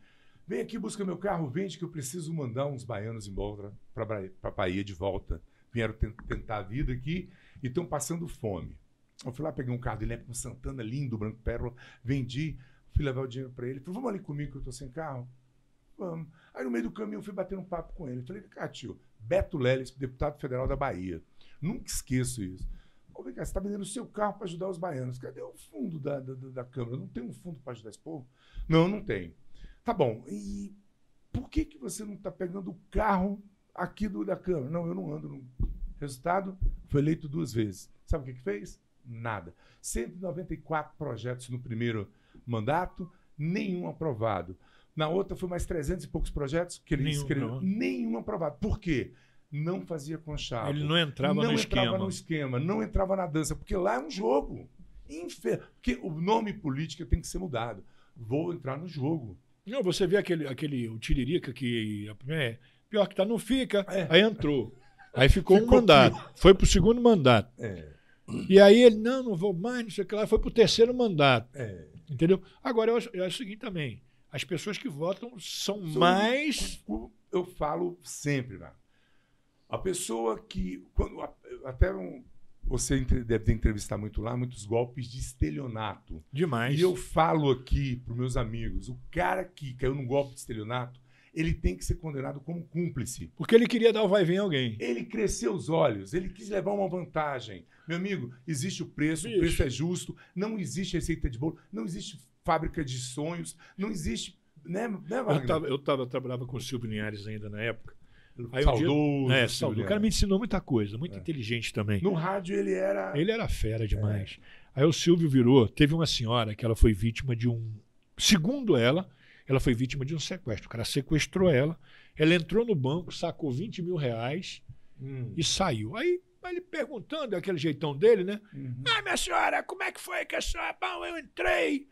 vem aqui, busca meu carro, vende que eu preciso mandar uns baianos embora para a Bahia de volta. Vieram ten- tentar a vida aqui e estão passando fome. Eu fui lá, peguei um carro dele com Santana, lindo, branco pérola, vendi, fui levar o dinheiro para ele. Falou, vamos ali comigo que eu estou sem carro? Vamos. Aí no meio do caminho eu fui bater um papo com ele. Falei, cá, tio, Beto Leles, deputado federal da Bahia. Nunca esqueço isso. Ô, vem cá, você está vendendo o seu carro para ajudar os baianos. Cadê o fundo da, da, da Câmara? Não tem um fundo para ajudar esse povo? Não, não tem. Tá bom. E por que, que você não está pegando o carro aqui do, da Câmara? Não, eu não ando. No... Resultado, foi eleito duas vezes. Sabe o que, que fez? Nada. 194 projetos no primeiro mandato, nenhum aprovado. Na outra foi mais 300 e poucos projetos que ele Nenhum aprovado. Nenhum aprovado. Por quê? Não fazia conchavo. Ele não entrava não no entrava esquema. no esquema, não entrava na dança, porque lá é um jogo. Infer... Porque o nome política tem que ser mudado. Vou entrar no jogo. Não, você vê aquele, aquele o Tiririca que é, pior que tá, não fica. É. Aí entrou. Aí ficou, um Ficou mandato. Foi pro segundo mandato. É, E aí ele, não, não vou mais, não sei o que lá. Foi pro terceiro mandato. é. Entendeu? Agora, eu acho, eu acho o seguinte também. As pessoas que votam são mais. o- Eu falo sempre, né? A pessoa que. Quando, até um- você deve ter entrevistado muito lá, muitos golpes de estelionato. Demais. E eu falo aqui para meus amigos: o cara que caiu num golpe de estelionato, ele tem que ser condenado como cúmplice. Porque ele queria dar o vai e vem a alguém. Ele cresceu os olhos, ele quis levar uma vantagem. Meu amigo, existe o preço, Bicho. o preço é justo, não existe receita de bolo, não existe fábrica de sonhos. Não existe. Né, né eu, tava, eu tava, trabalhava com o Silvio Linhares ainda na época. Aí saudoso. Um dia, é, saudoso. O cara me ensinou muita coisa, muito é. inteligente também. No rádio ele era. Ele era fera demais. É. Aí o Silvio virou. Teve uma senhora que ela foi vítima de um. Segundo ela, ela foi vítima de um sequestro. O cara sequestrou ela. Ela entrou no banco, sacou 20 mil reais hum. e saiu. Aí ele perguntando, aquele jeitão dele, né? Uhum. Ah, minha senhora, como é que foi que a senhora. Bom, eu entrei.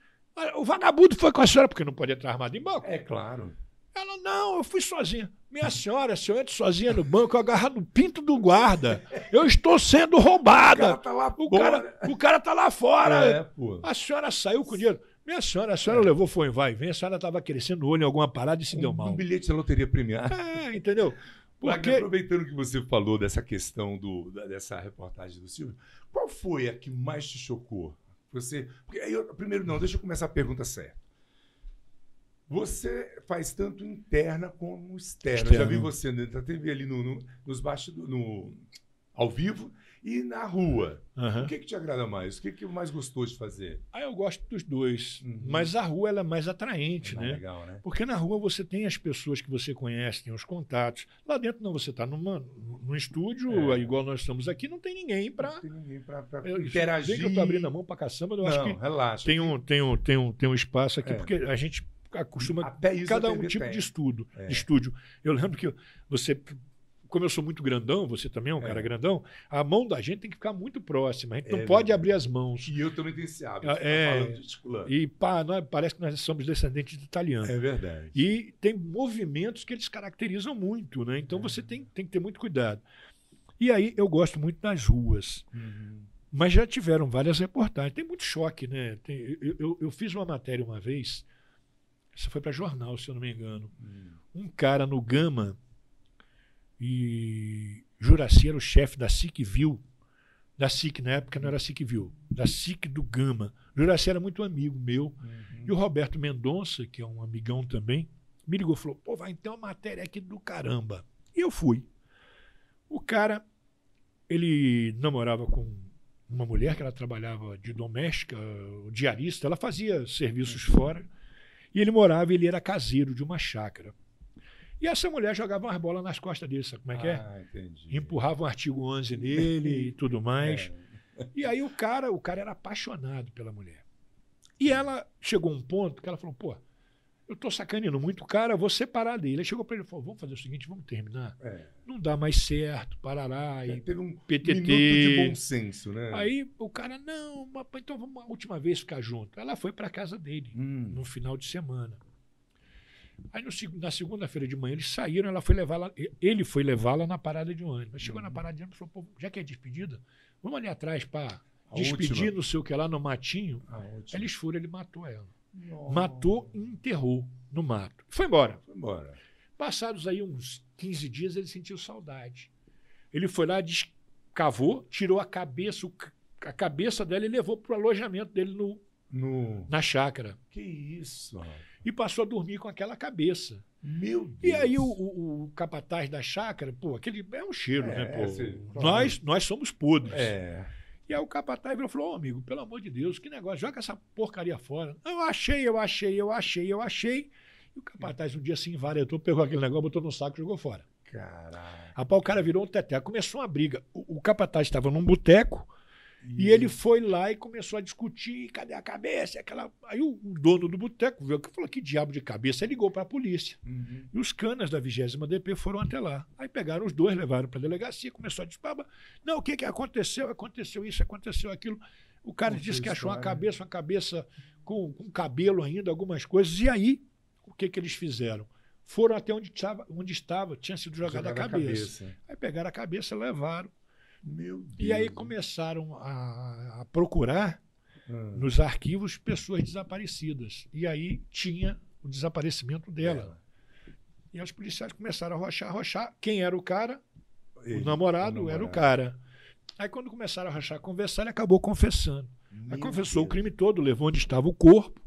O vagabundo foi com a senhora, porque não pode entrar armado em banco. É claro. Ela, não, eu fui sozinha. Minha senhora, se eu entro sozinha no banco, eu agarro no pinto do guarda. Eu estou sendo roubada. O cara tá lá, o cara, o cara tá lá fora. É. A senhora saiu com dinheiro. Minha senhora, a senhora é. levou, foi vai e vem, a senhora estava crescendo o olho em alguma parada e se um, deu mal. Um bilhete da loteria premiada. É, entendeu? [laughs] Porque... aproveitando que você falou dessa questão do, dessa reportagem do Silvio, qual foi a que mais te chocou? Você, porque aí eu, primeiro não, deixa eu começar a pergunta certa. Você faz tanto interna como externa. externa. Eu já vi você dentro da TV ali no, no, nos bastidores, no, ao vivo e na rua. Uhum. O que, que te agrada mais? O que, que mais gostou de fazer? Ah, eu gosto dos dois. Uhum. Mas a rua ela é mais atraente, é mais né? Legal, né? Porque na rua você tem as pessoas que você conhece, tem os contatos. Lá dentro não, você está no estúdio, é. igual nós estamos aqui, não tem ninguém para. Interagir. Bem que eu estou abrindo a mão para caçamba, eu não, acho que relaxa. Tem um, tem, um, tem, um, tem um espaço aqui, é. porque a gente acostuma cada um tipo tem. de estudo, é. de estúdio. Eu lembro que você como eu sou muito grandão, você também é um é. cara grandão, a mão da gente tem que ficar muito próxima. A gente é, não pode abrir as mãos. E eu também tenho esse hábito. Tá é, tá e pá, nós, parece que nós somos descendentes de italiano. É verdade. E tem movimentos que eles caracterizam muito, né? Então é. você tem, tem que ter muito cuidado. E aí eu gosto muito das ruas. Uhum. Mas já tiveram várias reportagens. Tem muito choque, né? Tem, eu, eu, eu, fiz uma matéria uma vez, isso foi para jornal, se eu não me engano. Uhum. Um cara no Gama e Juraci era o chefe da SIC Viu, da SIC, na época não era SIC Viu, da SIC do Gama. Juraci era muito amigo meu. Uhum. E o Roberto Mendonça, que é um amigão também, me ligou e falou: pô, vai ter uma matéria aqui do caramba. E eu fui. O cara, ele namorava com uma mulher que ela trabalhava de doméstica, diarista, ela fazia serviços uhum. fora. E ele morava, ele era caseiro de uma chácara. E essa mulher jogava umas bolas nas costas dele, sabe como é que é? Ah, entendi. Empurrava um artigo 11 nele e tudo mais. É. E aí o cara, o cara era apaixonado pela mulher. E ela chegou a um ponto que ela falou, pô, eu tô sacaneando muito o cara, vou separar dele. Ele chegou para ele e falou, vamos fazer o seguinte, vamos terminar. É. Não dá mais certo, parará. É, e teve um PTT. minuto de bom senso, né? Aí o cara, não, então vamos a última vez ficar junto. Ela foi para casa dele, hum. no final de semana. Aí no, na segunda-feira de manhã eles saíram, ela foi levá-la, ele foi levá-la na parada de ônibus. Chegou uhum. na parada de ônibus e falou: Pô, já que é despedida, vamos ali atrás para despedir, não sei o que lá no matinho. Eles foram, ele matou ela. Nossa. Matou e enterrou no mato. Foi embora. Foi embora. Passados aí uns 15 dias, ele sentiu saudade. Ele foi lá, descavou, tirou a cabeça, a cabeça dela e levou para o alojamento dele no, no... na chácara. Que isso, e passou a dormir com aquela cabeça. Meu Deus. E aí o, o, o capataz da chácara, pô, aquele é um cheiro, né, é, né, pô? Esse, nós, nós somos podres. É. E aí o capataz virou e falou, oh, amigo, pelo amor de Deus, que negócio, joga essa porcaria fora. Eu achei, eu achei, eu achei, eu achei. E o capataz um dia se invaretou, pegou aquele negócio, botou no saco e jogou fora. Caralho. Rapaz, o cara virou um teté. Começou uma briga. O, o capataz estava num boteco, e ele foi lá e começou a discutir, cadê a cabeça? Aquela... Aí o, dono do boteco viu que falou, que diabo de cabeça? Aí ligou para a polícia. Uhum. E os canas da 20 DP foram até lá. Aí pegaram os dois, levaram para a delegacia, começou a disparar. Não, o que, que aconteceu? Aconteceu isso, aconteceu aquilo. O cara Não disse que achou uma cabeça, uma cabeça com, com cabelo ainda, algumas coisas. E aí, o que, que eles fizeram? Foram até onde estava, onde estava tinha sido jogada a cabeça. cabeça. Aí pegaram a cabeça, levaram meu Deus. E aí começaram a, a procurar ah. nos arquivos pessoas desaparecidas. E aí tinha o desaparecimento dela. E os policiais começaram a rochar, rochar. Quem era o cara? Ele, o, namorado o namorado era o cara. Aí quando começaram a rachar, conversar, ele acabou confessando. Meu aí confessou Deus. o crime todo, levou onde estava o corpo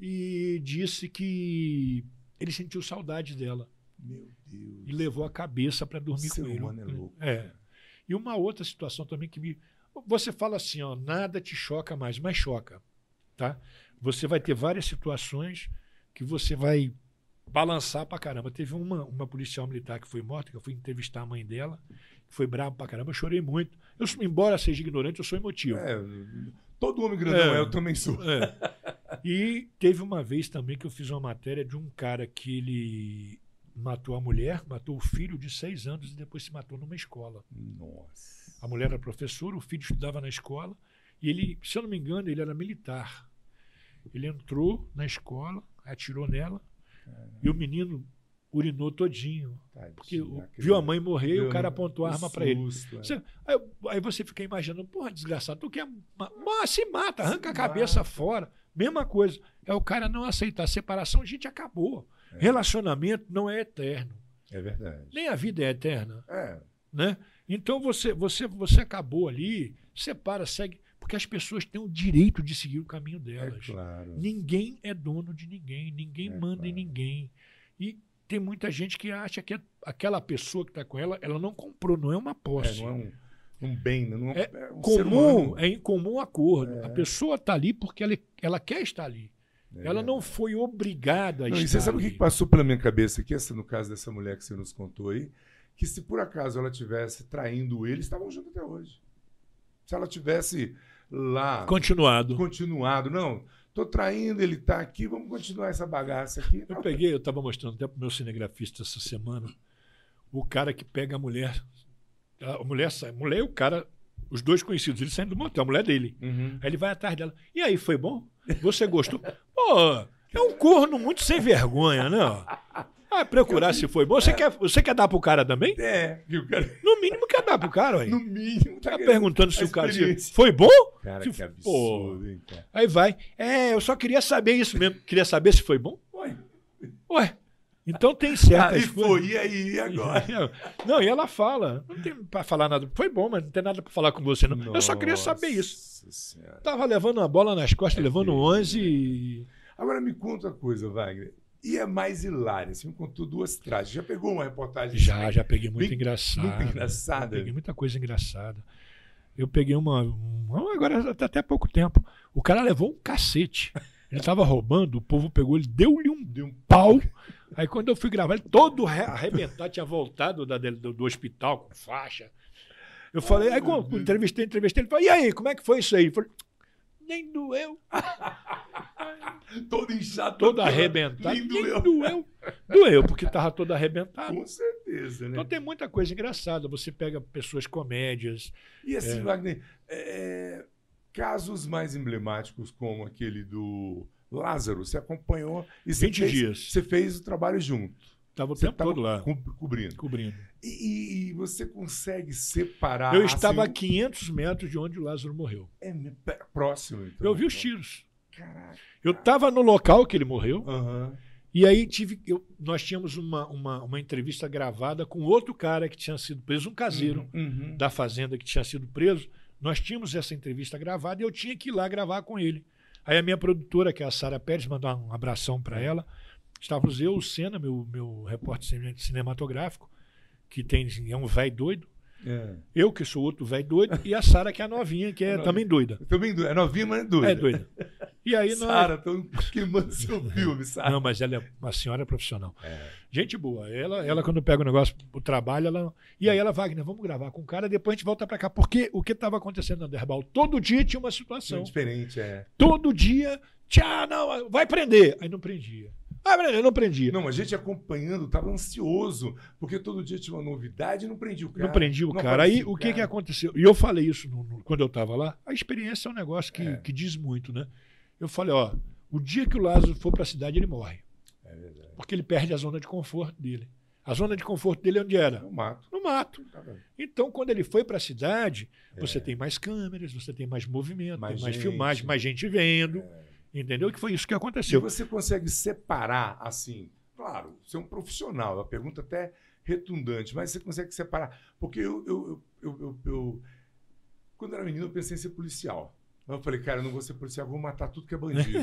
e disse que ele sentiu saudade dela. Meu Deus. E levou a cabeça para dormir Seu com ele. É louco. É. E uma outra situação também que me. Você fala assim, ó, nada te choca mais, mas choca. Tá? você vai ter várias situações que você vai balançar pra caramba. Teve uma, uma policial militar que foi morta, que eu fui entrevistar a mãe dela, que foi brava pra caramba, eu chorei muito. Eu, embora seja ignorante, eu sou emotivo. É, todo homem grandão é, eu também sou. É. E teve uma vez também que eu fiz uma matéria de um cara que ele matou a mulher, matou o filho de seis anos e depois se matou numa escola. Nossa. A mulher era professora, o filho estudava na escola e ele, se eu não me engano, ele era militar. Ele entrou na escola, atirou nela Caramba. e o menino urinou todinho. Tadinha, porque viu a mãe morrer e o cara apontou a arma para ele. É. Você, aí, aí, você fica imaginando, porra, desgraçado, tu quer. Mas se mata, arranca se a cabeça mata. fora. Mesma coisa. É o cara não aceitar. Separação, a gente acabou. É. Relacionamento não é eterno. É verdade. Nem a vida é eterna. É. Né? Então você, você, você acabou ali, separa, segue. Porque as pessoas têm o direito de seguir o caminho delas. É claro. Ninguém é dono de ninguém, ninguém é manda claro. em ninguém. E tem muita gente que acha que aquela pessoa que está com ela, ela não comprou, não é uma posse. É, não é um, um bem, não é, é um comum, é em comum acordo. É. A pessoa está ali porque ela, ela quer estar ali. É. Ela não foi obrigada a não, estar. E você sabe o que passou pela minha cabeça aqui, no caso dessa mulher que você nos contou aí? Que se por acaso ela tivesse traindo ele, estavam juntos até hoje. Se ela tivesse lá. Continuado. Continuado. Não, tô traindo, ele está aqui, vamos continuar essa bagaça aqui. Eu peguei, eu estava mostrando até pro meu cinegrafista essa semana, o cara que pega a mulher. A mulher sai, mulher e o cara, os dois conhecidos, eles saem do motel, a mulher dele. Uhum. Aí ele vai atrás dela. E aí, foi bom? Você gostou? Pô, é um corno muito sem vergonha, né? Ah, procurar se foi bom. Você, é. quer, você quer dar pro cara também? É. Cara... No mínimo quer dar pro cara, aí. No mínimo. Tá, tá perguntando se o cara se foi bom? Cara, se, que absurdo, hein, cara. Aí vai. É, eu só queria saber isso mesmo. Queria saber se foi bom? Ué. Ué. Então tem certas Aí foi, e aí, e agora? [laughs] Não, e ela fala. Não tem pra falar nada. Foi bom, mas não tem nada pra falar com você, não. Nossa eu só queria saber isso. Senhora. Tava levando uma bola nas costas, é levando 11 e... Agora me conta uma coisa, Wagner. E é mais hilária. Você me contou duas trágicas. Já pegou uma reportagem? Já, assim? já peguei muito engraçada. Muito engraçada. Peguei muita coisa engraçada. Eu peguei uma, uma. Agora até, até pouco tempo. O cara levou um cacete. Ele estava roubando, o povo pegou, ele deu-lhe um, deu um pau. Aí quando eu fui gravar, ele todo arrebentado, tinha voltado da, do, do hospital com faixa. Eu falei, aí quando entrevistei, entrevistei, ele falou, e aí, como é que foi isso aí? Eu falei, nem doeu. [laughs] todo inchado. Todo arrebentado. Nem doeu. doeu. Doeu, porque estava todo arrebentado. Com certeza, né? Então tem muita coisa engraçada. Você pega pessoas comédias. E assim, é... Wagner, é... casos mais emblemáticos como aquele do Lázaro, você acompanhou e 20 fez, dias. Você fez o trabalho junto. Estava o tempo todo lá. Co cobrindo. Cobrindo. E, e, você consegue separar. Eu estava assim, a 500 metros de onde o Lázaro morreu. É próximo, então. Eu vi os tiros. Caraca. Eu estava no local que ele morreu. Uhum. E aí tive, eu, nós tínhamos uma, uma, uma, entrevista gravada com outro cara que tinha sido preso, um caseiro uhum, uhum. da fazenda que tinha sido preso. Nós tínhamos essa entrevista gravada e eu tinha que ir lá gravar com ele. Aí a minha produtora, que é a Sara Pérez, mandou um abração para ela. Estávamos eu, o Senna, meu, meu repórter cinematográfico, que tem, é um velho doido. É. Eu, que sou outro velho doido, e a Sara, que é a novinha, que é, é também doida. Também doida. É novinha, mas é doida. É doida. E aí nós... Sara, estão queimando seu filme, Sara. Não, mas ela é uma senhora profissional. É. Gente boa. Ela, ela, quando pega o negócio, o trabalho, ela. E aí ela, Wagner, vamos gravar com o cara, depois a gente volta para cá. Porque o que estava acontecendo na Derbal? Todo dia tinha uma situação. É diferente, é. Todo dia, tchau, não, vai prender. Aí não prendia. Ah, eu não prendia. Não, a gente acompanhando, estava ansioso, porque todo dia tinha uma novidade e não prendia o cara. Não prendia o não cara. Aí o, que, que aconteceu? E eu falei isso no, no, quando eu estava lá. A experiência é um negócio que, é. que diz muito, né? Eu falei, ó, o dia que o Lázaro for para a cidade, ele morre. É verdade. Porque ele perde a zona de conforto dele. A zona de conforto dele é onde era? No mato. No mato. Tá então, quando ele foi para a cidade, é. você tem mais câmeras, você tem mais movimento, mais, mais filmagem, mais gente vendo. É. Entendeu? Que foi isso que aconteceu. E você consegue separar, assim, claro, você é um profissional, a pergunta até redundante, mas você consegue separar. Porque eu, eu, eu, eu, eu quando era menino, eu pensei em ser policial. Eu falei, cara, eu não vou ser policial, vou matar tudo que é bandido.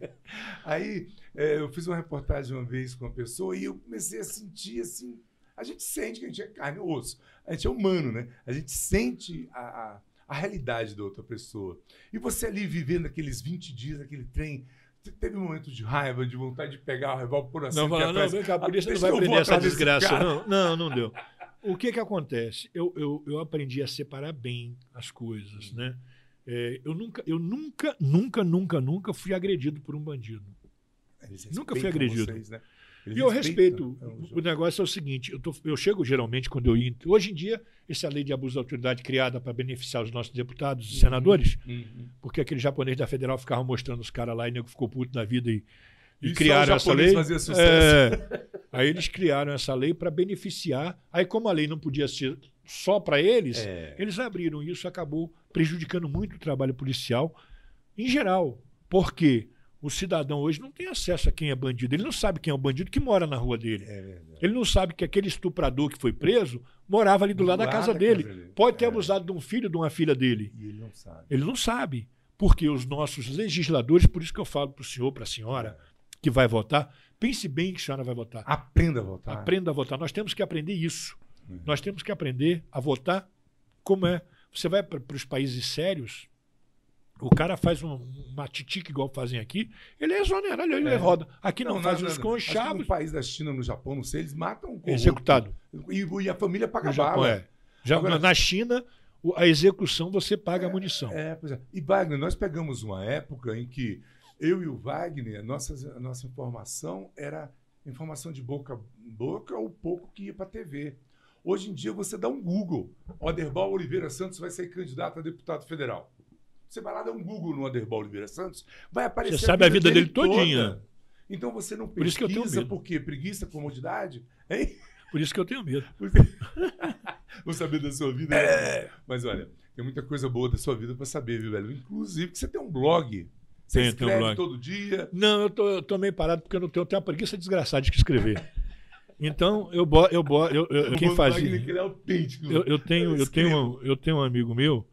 [laughs] Aí é, eu fiz uma reportagem uma vez com uma pessoa e eu comecei a sentir assim. A gente sente que a gente é carne e osso. A gente é humano, né? A gente sente a, a a realidade da outra pessoa. E você ali vivendo aqueles 20 dias, aquele trem teve um momento de raiva, de vontade de pegar o revólver por assim? Não, fala, não, vem cá, a polícia não vai prender essa desgraça. Não, não, não deu. O que que acontece? Eu, eu, eu aprendi a separar bem as coisas, né? É, eu nunca, eu nunca, nunca, nunca, nunca fui agredido por um bandido. Nunca fui agredido. Vocês, né? E eu respeito. O negócio é o seguinte: eu, tô, eu chego geralmente quando eu entro. Hoje em dia, essa lei de abuso da autoridade criada para beneficiar os nossos deputados e uhum, senadores, uhum. porque aquele japonês da federal ficava mostrando os caras lá e nego ficou puto na vida e, e, criaram essa lei. É, aí eles criaram essa lei para beneficiar. Aí, como a lei não podia ser só para eles, é. eles abriram isso acabou prejudicando muito o trabalho policial em geral. Por quê? O cidadão hoje não tem acesso a quem é bandido. Ele não sabe quem é o bandido que mora na rua dele. É ele não sabe que aquele estuprador que foi preso morava ali do, do lado, da casa, dele. Pode ter é. abusado de um filho de uma filha dele. E ele não sabe. Ele não sabe. Porque os nossos legisladores, por isso que eu falo para o senhor, para a senhora, que vai votar, pense bem que a senhora vai votar. Aprenda a votar. Aprenda a votar. Nós temos que aprender isso. Uhum. Nós temos que aprender a votar como é. Você vai para os países sérios, o cara faz um, uma titica igual fazem aqui, ele é exonerado, ele é. roda. Aqui não, não faz os conchavos. No país da China, no Japão, não sei, eles matam o Executado. E, e, a família paga no Japão, é. Já, Agora, na China, a execução você paga a munição. É, pois é. E Wagner, nós pegamos uma época em que eu e o Wagner, a nossa, a nossa informação era informação de boca a boca ou pouco que ia para a TV. Hoje em dia você dá um Google. Oderbal Oliveira Santos vai ser candidato a deputado federal. Você vai lá dar um Google no Anderbal Oliveira Santos, vai aparecer. Você sabe a vida, a vida dele, dele todinha. Toda. Então você não pesquisa, Por isso que eu tenho medo. por quê? Preguiça, comodidade? Hein? Por isso que eu tenho medo. [laughs] [laughs] Vou saber da sua vida. É. Né? Mas olha, tem muita coisa boa da sua vida para saber, viu, velho? Inclusive que você tem um blog. Você tenho, escreve tenho um blog. todo dia. Não, eu tô, eu tô meio parado porque eu não tenho, eu tenho uma preguiça desgraçada de escrever. Então, eu bo, eu, bo, eu, eu quem fazia. É eu, eu tenho, eu tenho, eu tenho um amigo meu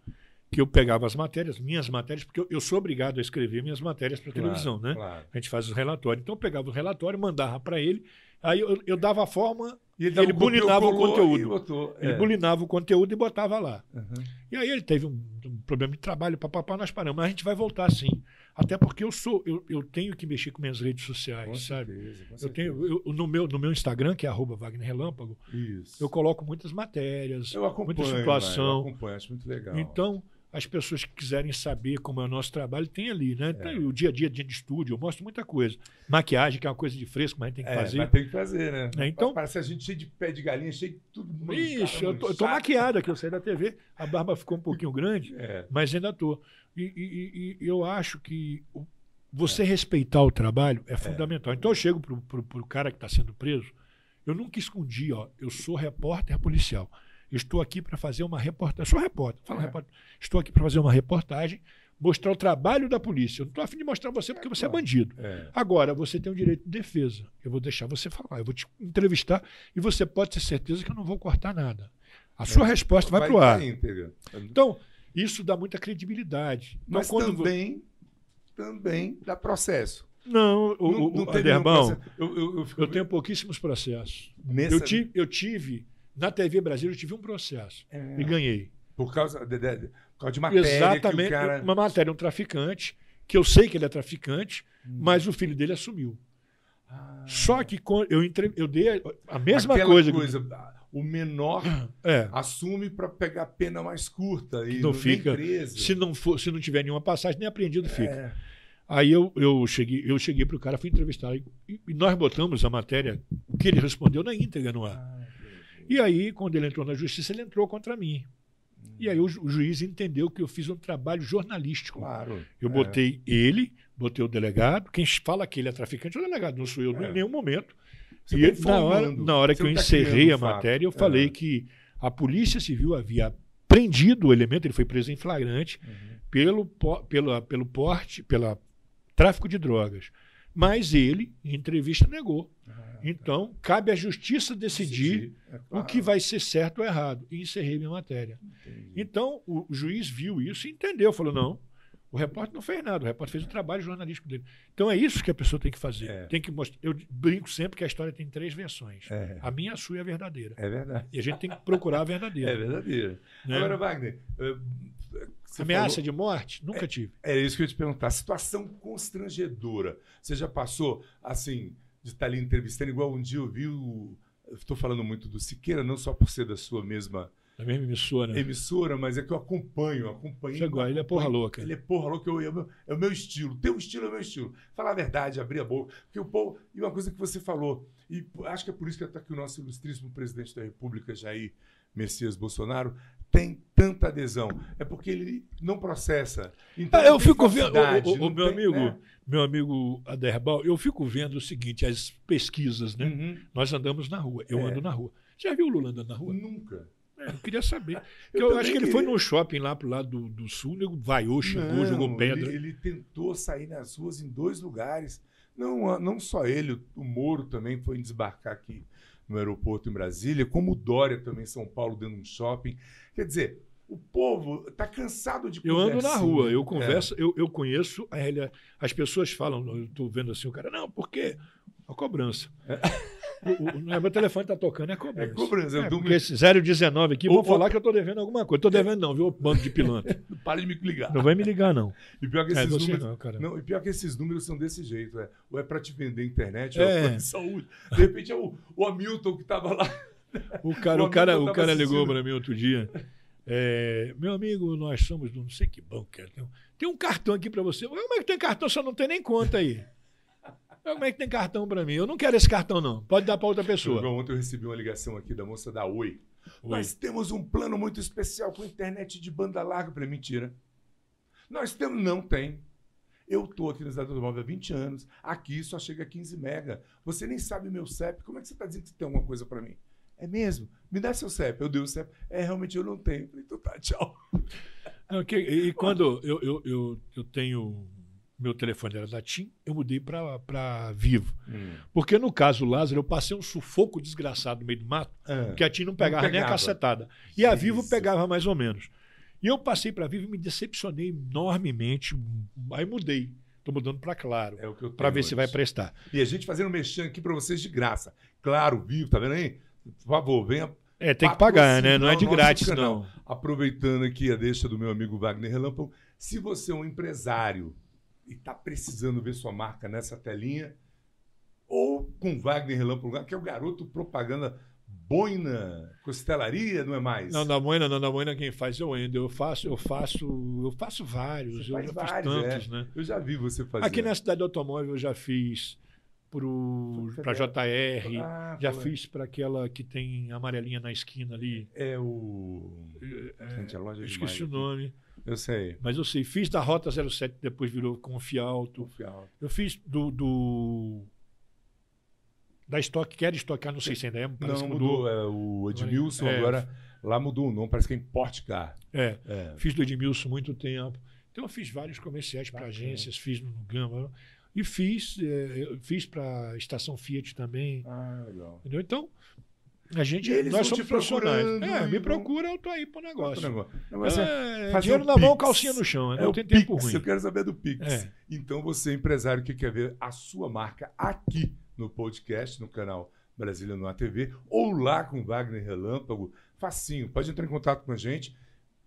que eu pegava as matérias, minhas matérias, porque eu, eu sou obrigado a escrever minhas matérias para claro, televisão, né? Claro. A gente faz os relatórios. Então eu pegava o relatório, mandava para ele, aí eu, eu, dava a forma e ele, ele bulinava o conteúdo. Botou, é. Ele bulinava o conteúdo e botava lá. Uhum. E aí ele teve um, um problema de trabalho, papapá, nós paramos. Mas a gente vai voltar sim. Até porque eu sou, eu, eu tenho que mexer com minhas redes sociais, com sabe? Certeza, eu tenho, eu, no, meu, no meu Instagram, que é arroba Wagner Relâmpago, Isso. eu coloco muitas matérias, muita situação. Eu acompanho, acho muito legal. Então, as pessoas que quiserem saber como é o nosso trabalho, tem ali, né? Tem é. o dia a dia, dia de estúdio, eu mostro muita coisa. Maquiagem, que é uma coisa de fresco, mas a gente tem que é, fazer. Mas tem que fazer, né? É, então, Parece a gente cheio de pé de galinha, cheio de tudo. Ixi, eu tô, eu tô maquiado aqui, eu saí da TV, a barba ficou um pouquinho grande, é. mas ainda tô. E, e, e, eu acho que você é. respeitar o trabalho é, é. fundamental. Então eu chego pro, pro, pro cara que está sendo preso, eu nunca escondi, ó, eu sou repórter policial. Estou aqui para fazer uma reportagem. Sou repórter, fala é. repórter. Estou aqui para fazer uma reportagem, mostrar o trabalho da polícia. Eu não estou afim de mostrar você porque você é bandido. É. Agora, você tem o direito de defesa. Eu vou deixar você falar, eu vou te entrevistar e você pode ter certeza que eu não vou cortar nada. A sua é. resposta vai, vai para o ar. Então, isso dá muita credibilidade. Então, Mas quando também, também dá processo. Não, o, não, não o Aderbão, eu, eu, eu, eu, tenho pouquíssimos processos. Nessa... Eu, tive, eu tive na TV Brasil eu tive um processo é. e ganhei. Por causa de, de, de, por causa de matéria Exatamente, cara... uma matéria, um traficante, que eu sei que ele é traficante, hum. mas o filho dele assumiu. Ah. Só que eu, entre, eu dei a mesma Aquela coisa. coisa que... O menor é. assume para pegar pena mais curta. E não, fica. Se não, for, se não tiver nenhuma passagem, nem apreendido fica. É. Aí eu, eu cheguei, eu cheguei para o cara, fui entrevistar. E, e, nós botamos a matéria, o que ele respondeu na íntegra no ar. Ah. E aí, quando ele entrou na justiça, ele entrou contra mim. Hum. E aí o, ju o, juiz entendeu que eu fiz um trabalho jornalístico. Claro. Eu é. botei ele, botei o delegado. Quem fala que ele é traficante é o delegado, não sou eu é. em nenhum momento. Você e ele, na hora, na hora que eu tá encerrei a matéria, eu falei é. que a Polícia Civil havia prendido o elemento, ele foi preso em flagrante, uhum. pelo, pelo, pelo porte, pelo tráfico de drogas. Mas ele, em entrevista, negou. Ah, então, cabe à justiça decidir, é claro. o que vai ser certo ou errado. E encerrei minha matéria. Entendi. Então, o juiz viu isso e entendeu. Falou: não, o repórter não fez nada, o repórter fez o trabalho jornalístico dele. Então é isso que a pessoa tem que fazer. É. Tem que mostrar. Eu brinco sempre que a história tem três versões. É. A minha, a sua e a verdadeira. É verdade. E a gente tem que procurar a verdadeira. [laughs] É verdadeira. Né? Agora, Wagner, eh, você Ameaça falou- de morte? Nunca tive. É isso que eu ia te perguntar. Situação constrangedora. Você já passou, assim, de estar ali entrevistando, igual um dia eu vi o. Estou falando muito do Siqueira, não só por ser da sua mesma Na mesma emissora. emissora, mas é que eu acompanho, acompanho. Chegou, ele é porra louca. Ele é porra louca, eu, é, o meu, é o meu estilo. Teu estilo é o meu estilo. Falar a verdade, abrir a boca. Porque o povo. E uma coisa que você falou, e acho que é por isso que até que o nosso ilustríssimo presidente da República, Jair Messias Bolsonaro, tem tanta adesão. É porque ele não processa. Então, Ah, eu fico vendo, o, o- o meu tem, amigo, né? meu amigo Aderbal, eu fico vendo o seguinte, as pesquisas, né? Uhum. Nós andamos na rua, eu É. ando na rua. Já viu o Lula andando na rua? Nunca. É, eu queria saber. [laughs] Eu eu acho que ele foi num shopping lá pro lado do, do sul, nego vaiou, xingou, Não, jogou pedra. Ele, ele tentou sair nas ruas em dois lugares. Não, não só ele, o Moro também foi desembarcar aqui no aeroporto em Brasília, como o Dória também em São Paulo, dentro de um shopping. Quer dizer, o povo está cansado de Eu ando na rua, eu É. converso, eu, eu conheço, as pessoas falam, eu estou vendo assim, o cara, não, porque a cobrança. O, o- é, meu telefone está tocando, é cobrança. É cobrança, É, porque esse 019 aqui, O- o- falar que eu estou devendo alguma coisa. Estou devendo não, viu, bando de pilantra. [laughs] Para de me ligar. Não vai me ligar, não. E pior que É, esses você números. não. Não, e pior que esses números são desse jeito. É. Ou é para te vender internet, ou É. é pra saúde. De repente é o, o Hamilton que estava lá. O cara, [laughs] O o cara, o tava cara ligou para mim outro dia. É, meu amigo, nós somos do não sei que banco. é, Tem um, tem um cartão aqui para você. Como é que tem cartão? Só não tem nem conta aí. Como é que tem cartão para mim? Eu não quero esse cartão, não. Pode dar para outra pessoa. Ontem eu recebi uma ligação aqui da moça da Oi. Oi. Nós temos um plano muito especial com internet de banda larga. Falei, mentira. Nós temos. Não tem. Eu estou aqui no Estado do Móvel há 20 anos. Aqui só chega a 15 mega. Você nem sabe meu CEP. Como é que você está dizendo que você tem alguma coisa para mim? É mesmo? Me dá seu CEP. Eu dei o CEP. É, realmente eu não tenho. Eu falei, então tá, tchau. Não, que- e quando eu, eu, eu, eu tenho. Meu telefone era da TIM, eu mudei para Vivo. Porque no caso Lázaro, eu passei um sufoco desgraçado no meio do mato, Ah, porque a TIM não pegava, nem a pegava. cacetada. E a Vivo Isso. pegava mais ou menos. E eu passei para Vivo e me decepcionei enormemente. Aí mudei. Estou mudando para Claro, é o que eu para ver se vai hoje. prestar. E a gente fazendo um mexão aqui para vocês de graça. Claro, vivo, tá vendo aí? Por favor, venha É, tem que pagar, né? Não é de grátis, canal. não. Aproveitando aqui a deixa do meu amigo Wagner Relâmpago, se você é um empresário e está precisando ver sua marca nessa telinha, ou com Wagner Relâmpago, que é o garoto propaganda boina, costelaria, não é mais? Não, da Moina, não, da Moina quem faz é o Ender. Eu faço, eu faço, eu faço vários, eu faz já vários, fiz tantos, é. né? Eu já vi você fazer. Aqui na cidade do automóvel eu já fiz para. JR, Ah, já fiz para aquela que tem amarelinha na esquina ali. É o... Gente, a loja é Esqueci demais o nome, Eu sei. mas eu sei. Fiz da Rota 07, depois virou Confialto. Confiar. Eu fiz do, do da Stock, quer estocar, não sei se ainda é, Não, mudou. mudou. É, o Edmilson É. agora lá mudou o nome, parece que é Importcar. É, É. fiz do Edmilson muito tempo. Então eu fiz vários comerciais para agências, fiz no Gama e fiz, é, fiz para estação Fiat também. Ah, legal. Entendeu? Então, a gente, eles nós somos profissionais. É, me procura, eu tô aí pro negócio. Não, mas é, É, fazer dinheiro um na mão, calcinha no chão. é Não o tem tempo ruim. eu quero saber do Pix. É. Então você, empresário que quer ver a sua marca aqui no podcast, no canal Brasília no ATV, ou lá com Wagner Relâmpago, facinho, pode entrar em contato com a gente,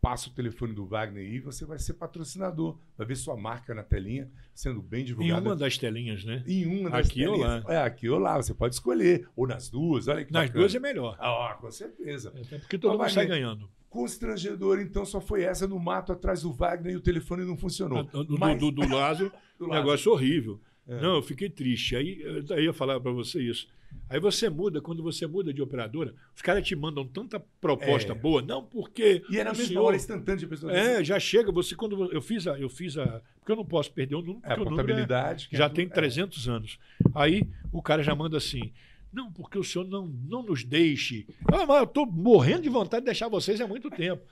passa o telefone do Wagner aí, você vai ser patrocinador, vai ver sua marca na telinha, sendo bem Em divulgada. uma das telinhas, né? Em uma das Aqui ou telinhas. É, aqui ou lá, você pode escolher. Ou nas duas, olha que Nas bacana. duas é melhor. Ah, com certeza. Até porque todo Ô, mundo sai ganhando. Constrangedor, então, só foi essa no mato atrás do Wagner e o telefone não funcionou. Do, do, Mas- do, do Lázaro, [laughs] Do um Lázaro. negócio horrível. É. Não, eu fiquei triste. Aí eu ia falar para você isso. Aí você muda, quando você muda de operadora, os caras te mandam tanta proposta É. boa. Não, porque. E era na o mesma senhor- hora instantânea, a pessoa É, já chega. Você, quando eu fiz a. Eu fiz a. Porque eu não posso perder o número, É, a número é- já é tem tudo- 300 anos. Aí o cara já manda assim. Não, porque o senhor não, não nos deixe. Ah, mas eu estou morrendo de vontade de deixar vocês há muito tempo.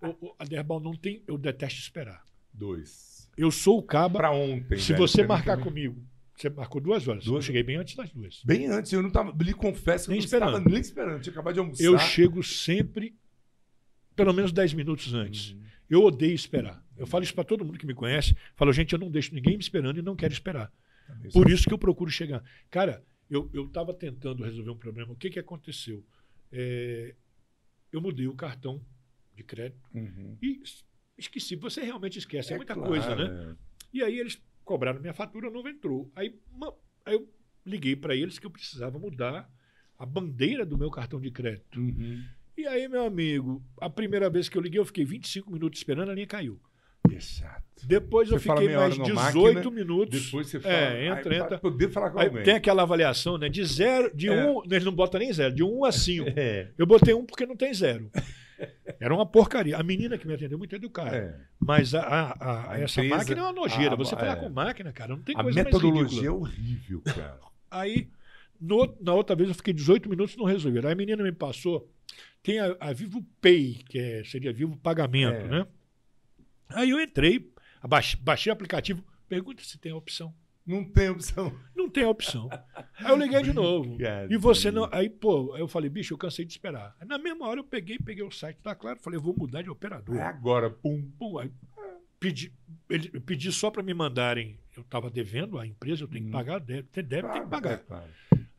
O, o, a Derbal não tem. Eu detesto esperar. É, dois. Eu sou o caba. Pra ontem. se velho, você marcar também. comigo, você marcou duas horas. Duas Eu cheguei bem antes das duas. Bem antes, eu não tava. Lhe confesso que eu Nem não esperando. estava nem esperando. Eu tinha acabado de almoçar. Eu chego sempre pelo menos 10 minutos antes. Uhum. Eu odeio esperar. Eu falo isso para todo mundo que me conhece. Falo, gente, eu não deixo ninguém me esperando e não quero esperar. Também Por isso que eu procuro chegar. Cara, eu estava tentando resolver um problema. O que, que aconteceu? É, eu mudei o cartão de crédito Uhum. e esqueci. Você realmente esquece, é, muita claro, coisa, né? E aí eles cobraram minha fatura, não entrou. Aí, aí eu liguei para eles que eu precisava mudar a bandeira do meu cartão de crédito. Uhum. E aí, meu amigo, a primeira vez que eu liguei, eu fiquei 25 minutos esperando, a linha caiu. Exato. Depois eu Você fala fiquei mais hora 18 na máquina, minutos. Depois você fala. É, entra, aí, entra. Poder falar com Aí alguém. tem aquela avaliação, né? De zero, de É. um. Eles não botam nem zero, de um a cinco. [laughs] É. Eu botei um porque não tem zero. Era uma porcaria. A menina que me atendeu muito educada. É. Mas a, a- a- A essa empresa- máquina é uma nojeira. a- Você falar é. com máquina, cara, não tem A coisa metodologia é mais ridícula. horrível, cara. Aí, no- na outra vez, eu fiquei 18 minutos e não resolveram. Aí a menina me passou. Tem a, a Vivo Pay, que é- seria Vivo Pagamento, É. né? Aí eu entrei, abaixei, baixei o aplicativo, pergunta se tem a opção. Não tem opção. [laughs] Não tem opção. Aí eu liguei de novo. E você não. Aí, pô, eu falei, bicho, eu cansei de esperar. Aí, na mesma hora eu peguei, peguei o site da Claro, falei, eu vou mudar de operador. É agora, pum. Pô, aí, pedi, ele, eu pedi só para me mandarem. Eu estava devendo à empresa, eu tenho que Hum. pagar, deve, deve tem que pagar. É, claro.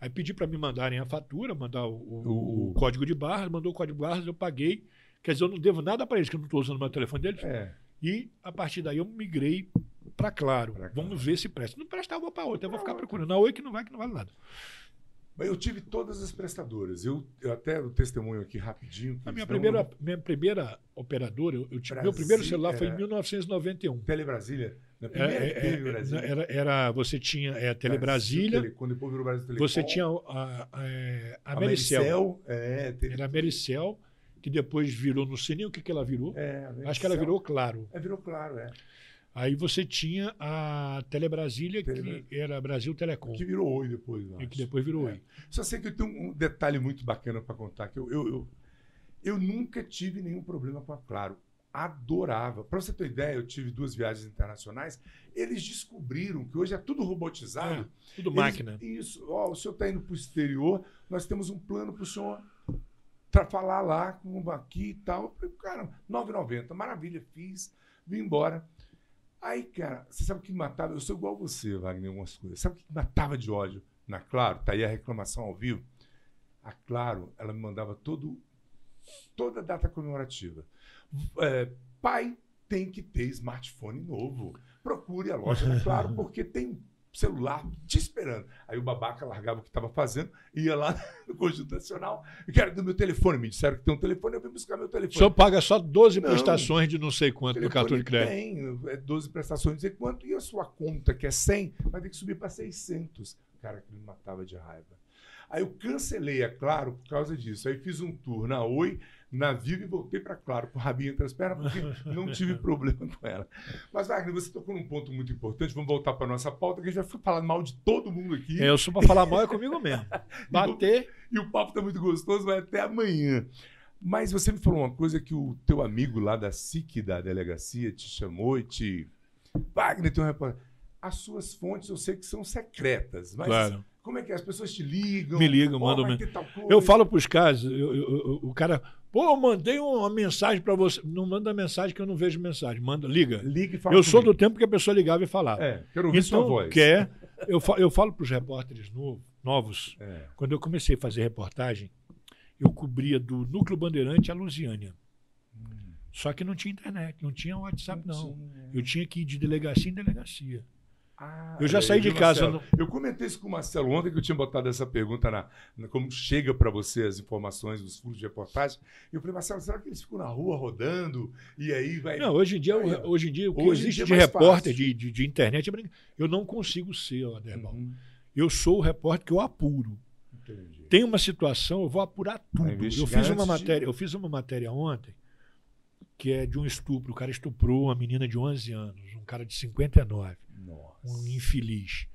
Aí pedi para me mandarem a fatura, mandar o, o- O- o código de barras, mandou o código de barras, eu paguei. Quer dizer, eu não devo nada para eles, que eu não estou usando o meu telefone deles. É. E a partir daí eu migrei para Claro. Claro. Vamos ver se presta. Não prestar, eu vou para outra. Eu vou ficar procurando. Na Oi que não vai, que não vale nada. Mas eu tive todas as prestadoras. Eu, eu até o testemunho aqui rapidinho. A minha primeira, não- minha primeira operadora, eu, eu tive, meu Brasil primeiro celular foi em era- 1991. Telebrasília. Na É, primeira é, é, Brasília. era, era- você tinha é, a Telebrasília, Tele- Quando depois virou Brasil Telecom. você tinha a, a, é, a a Mericel. Mericel. É, teve- Era a Mericel, que depois virou no sininho. O que, que ela virou? é, Acho que ela virou Claro. É, virou claro, é. Aí você tinha a Telebrasília, Tele- que era Brasil Telecom, Que virou Oi depois, e que depois virou É. Oi. Só sei que eu tenho um detalhe muito bacana para contar, que eu, eu, eu, eu nunca tive nenhum problema com a Claro. Adorava. Para você ter ideia, eu tive duas viagens internacionais. Eles descobriram que hoje é tudo robotizado. É, tudo Eles- máquina. Isso. Ó, o senhor está indo para o exterior, nós temos um plano para o senhor para falar lá com aqui e tal. Eu falei, Cara, 9,90. Maravilha, fiz, vim embora. Aí, cara, você sabe o que matava? Eu sou igual você, Wagner, em algumas coisas. Sabe o que matava de ódio na Claro? Tá aí a reclamação ao vivo. A Claro, ela me mandava todo, toda data comemorativa. É, pai tem que ter smartphone novo. Procure a loja da Claro, [laughs] porque tem um celular te esperando. Aí o babaca largava o que estava fazendo, ia lá [laughs] no Conjunto Nacional. Quero do meu telefone. Me disseram que tem um telefone, eu vim buscar meu O telefone. senhor paga só 12 Não. prestações de não sei quanto no cartão de crédito. Tem, é 12 prestações, não sei quanto, e a sua conta, que é 100, vai ter que subir para 600. Cara, que me matava de raiva. Aí eu cancelei a Claro por causa disso. Aí fiz um tour na Oi, na Vivo e voltei para Claro, com o rabinho entre as pernas, porque não tive [laughs] problema com ela. Mas, Wagner, você tocou num ponto muito importante. Vamos voltar para nossa pauta, que a gente vai falar mal de todo mundo aqui. É, eu sou para falar mal é comigo mesmo. [laughs] Bater. E o papo tá muito gostoso, vai até amanhã. Mas você me falou uma coisa que o teu amigo lá da SIC, da delegacia, te chamou e te. Wagner, tem um repórter. As suas fontes eu sei que são secretas, mas Claro. como é que é? As pessoas te ligam? Me ligam, Ó, mandam. Eu falo para os caras, eu- eu- eu- o cara, pô, eu mandei uma mensagem para você. Não manda mensagem que eu não vejo mensagem. Manda, liga. Liga e fala Eu sou do comigo. tempo que a pessoa ligava e falava. É, quero ouvir sua Então, voz. quer. Eu, fa- eu falo para os repórteres novo- novos. É. Quando eu comecei a fazer reportagem, eu cobria do Núcleo Bandeirante a Lusiânia. Só que não tinha internet, não tinha WhatsApp, não. tinha. Eu tinha que ir de delegacia em delegacia. Ah, Eu já saí de casa Marcelo? Eu comentei isso com o Marcelo ontem, que eu tinha botado essa pergunta na, na- como chega para você as informações dos furos de reportagem. E eu falei, Marcelo, será que eles ficam na rua rodando e aí vai. Não, hoje em dia, Aí, hoje em dia o que existe é de repórter, de, de, de internet, é eu não consigo ser, Aderbal. Uhum, Eu sou o repórter que eu apuro. entendi. Tem uma situação, eu vou apurar tudo. Eu fiz uma antes de- matéria, eu fiz uma matéria ontem que é de um estupro. O cara estuprou uma menina de 11 anos, um cara de 59, Nossa. Um infeliz,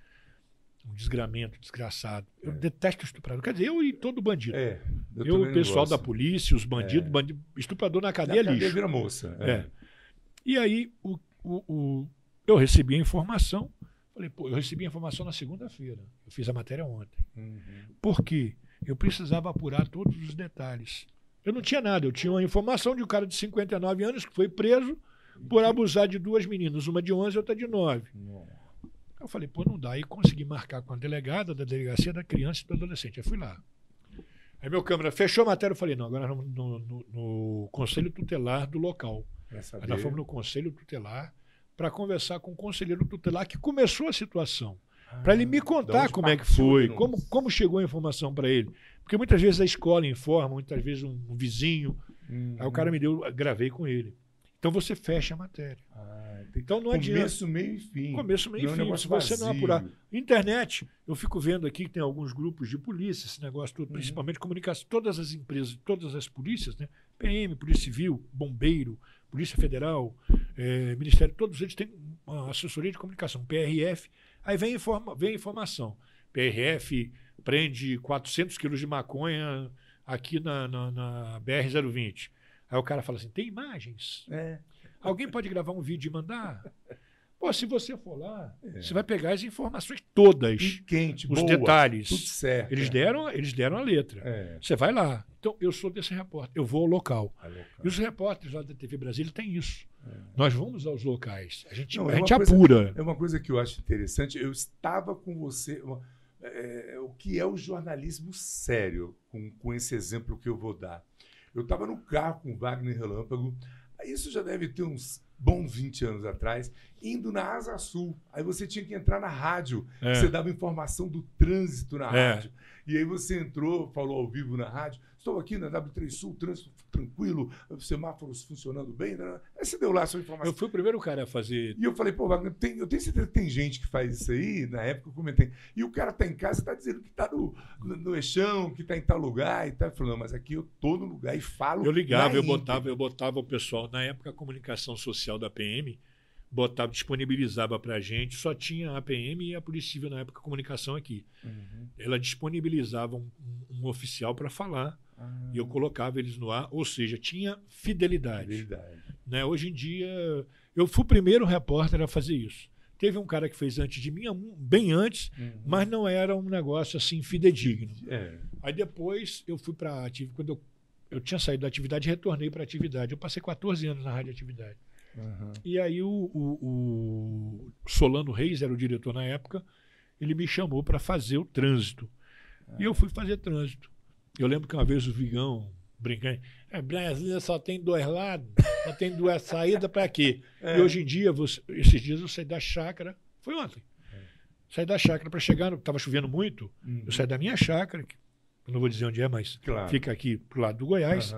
um desgramento, desgraçado. Eu É. detesto estuprador. Quer dizer, eu e todo bandido. É, eu, também o pessoal da polícia, os bandidos, É. bandido, estuprador na Na cadeia é cadeia lixo. vira moça. É. E aí o, o- o- eu recebi a informação. Falei, pô, eu recebi a informação na segunda-feira. Eu fiz a matéria ontem. Uhum. Por quê? Eu precisava apurar todos os detalhes. Eu não tinha nada. Eu tinha uma informação de um cara de 59 anos que foi preso por abusar de duas meninas, uma de 11 e outra de 9. Nossa. Eu falei, pô, não dá. Aí consegui marcar com a delegada da delegacia da criança e do adolescente. Aí fui lá. Aí meu câmera fechou a matéria. Eu falei, não, agora no, no- no conselho tutelar do local. Aí nós fomos no conselho tutelar para conversar com o conselheiro tutelar que começou a situação. Ah, para ele me contar como é que foi, como, como chegou a informação para ele. Porque muitas vezes a escola informa, muitas vezes um, um vizinho. Uhum. Aí o cara me deu, gravei com ele. Então você fecha a matéria. Ah, então não adianta. Começo, meio e fim. Começo, meio e é fim. Se você vazio. não apurar. Internet, eu fico vendo aqui que tem alguns grupos de polícia, esse negócio todo, uhum. principalmente comunicação. Todas as empresas, todas as polícias, né? PM, Polícia Civil, Bombeiro, Polícia Federal, é, Ministério, todos eles têm uma assessoria de comunicação, PRF. Aí vem, informa, vem informação. PRF prende 400 quilos de maconha aqui na, na, na BR-020. Aí o cara fala assim: tem imagens? É. Alguém pode gravar um vídeo e mandar? Pô, se você for lá, é. você vai pegar as informações todas. E quente, os boa, detalhes. Tudo certo. Eles, é. deram, eles deram a letra. É. Você vai lá. Então, eu sou desse repórter, eu vou ao local. local. E os repórteres lá da TV Brasília têm isso. É. Nós vamos aos locais. A gente, Não, a é gente apura. é uma coisa que eu acho interessante. Eu estava com você. Uma, é, o que é o jornalismo sério, com, com esse exemplo que eu vou dar. Eu estava no carro com o Wagner Relâmpago, isso já deve ter uns bons 20 anos atrás, indo na Asa Sul. Aí você tinha que entrar na rádio, é. você dava informação do trânsito na é. rádio. E aí você entrou, falou ao vivo na rádio. Estou aqui na W3 Sul, trânsito tranquilo, semáforos funcionando bem. Né? Aí você deu lá a sua informação. Eu fui o primeiro cara a fazer. E eu falei, pô, Wagner, tem, eu tenho certeza que tem gente que faz isso aí, na época eu comentei. E o cara tá em casa e tá dizendo que tá no, no, no eixão, que tá em tal lugar e tá falando, mas aqui eu tô no lugar e falo. Eu ligava, eu botava, eu botava o pessoal, na época a comunicação social da PM botava, disponibilizava para a gente, só tinha a PM e a Polícia Civil na época comunicação aqui. Uhum. Ela disponibilizava um, um oficial para falar ah. e eu colocava eles no ar, ou seja, tinha fidelidade. fidelidade. Né? Hoje em dia, eu fui o primeiro repórter a fazer isso. Teve um cara que fez antes de mim, bem antes, uhum. mas não era um negócio assim fidedigno. É. Aí depois eu fui para atividade, quando eu, eu tinha saído da atividade, retornei para a atividade. Eu passei 14 anos na rádio atividade. Uhum. E aí o, o, o, Solano Reis era o diretor na época, ele me chamou para fazer o trânsito. E eu fui fazer trânsito. Eu lembro que uma vez o Vigão brincando, é, Brasília só tem dois lados, só tem duas saídas para quê? É. E hoje em dia, você, esses dias eu saí da chácara, foi ontem. É. Saí da chácara para chegar, estava chovendo muito, uhum. eu saí da minha chácara, que não vou dizer onde é, mas claro. fica aqui pro lado do Goiás,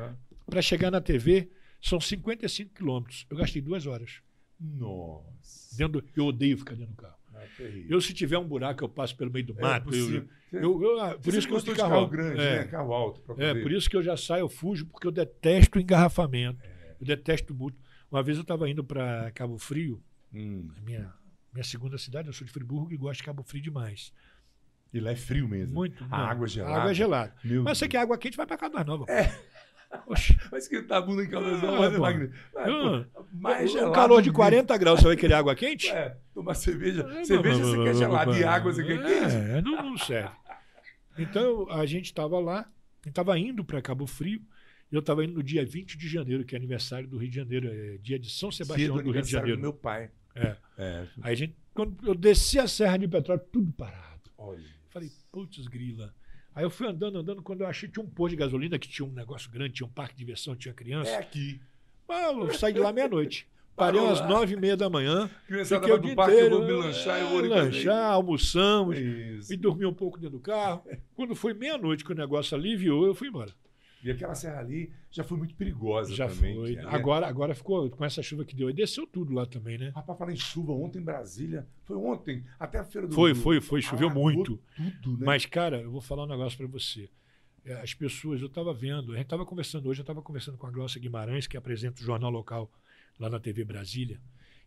para chegar na TV são 55 quilômetros. Eu gastei duas horas. Nossa. Dentro, eu odeio ficar dentro do carro. Ah, eu, se tiver um buraco, eu passo pelo meio do é mato. É eu, eu, eu, ah, por isso que eu de carro, carro grande, é, né? carro alto. É, por isso que eu já saio, eu fujo, porque eu detesto engarrafamento. É. Eu detesto muito. Uma vez eu estava indo para Cabo Frio, hum. minha, minha segunda cidade, eu sou de Friburgo e gosto de Cabo Frio demais. E lá é frio mesmo. Muito. A não, água é gelada. A água é gelada. Meu Mas você quer água quente, vai para Caldas Nova. É. Vai esquentar a bunda em calor, ah, é, Wagner. mais gelado. Um calor de 40 graus, você vai querer água quente? É, tomar cerveja. Cerveja você quer gelada e água você quer quente? É, não, não serve. Então, a gente estava lá, estava indo para Cabo Frio, eu estava indo no dia 20 de janeiro, que é aniversário do Rio de Janeiro, é dia de São Sebastião do, Rio de Janeiro. do meu pai. É. é. Aí a gente, quando eu desci a Serra de Petróleo, tudo parado. Olha. Falei, putz, grila. Aí eu fui andando, andando, quando eu achei tinha um posto de gasolina que tinha um negócio grande, tinha um parque de diversão, tinha criança. É aqui. eu saí de lá meia-noite. [laughs] Parei às nove e meia da manhã. Criançada fiquei o dia parque, inteiro. Eu vou me lanchar, eu vou lanchar, almoçamos, Isso. e dormi um pouco dentro do carro. Quando foi meia-noite que o negócio aliviou, eu fui embora. E aquela serra ali já foi muito perigosa já também. Foi. Agora, agora ficou, com essa chuva que deu, e desceu tudo lá também, né? Rapaz, falar em chuva, ontem em Brasília, foi ontem, até a feira do Foi, foi, foi, choveu muito. Tudo, né? Mas, cara, eu vou falar um negócio para você. É, as pessoas, eu estava vendo, a gente estava conversando hoje, eu estava conversando com a Glaucia Guimarães, que apresenta o jornal local lá na TV Brasília.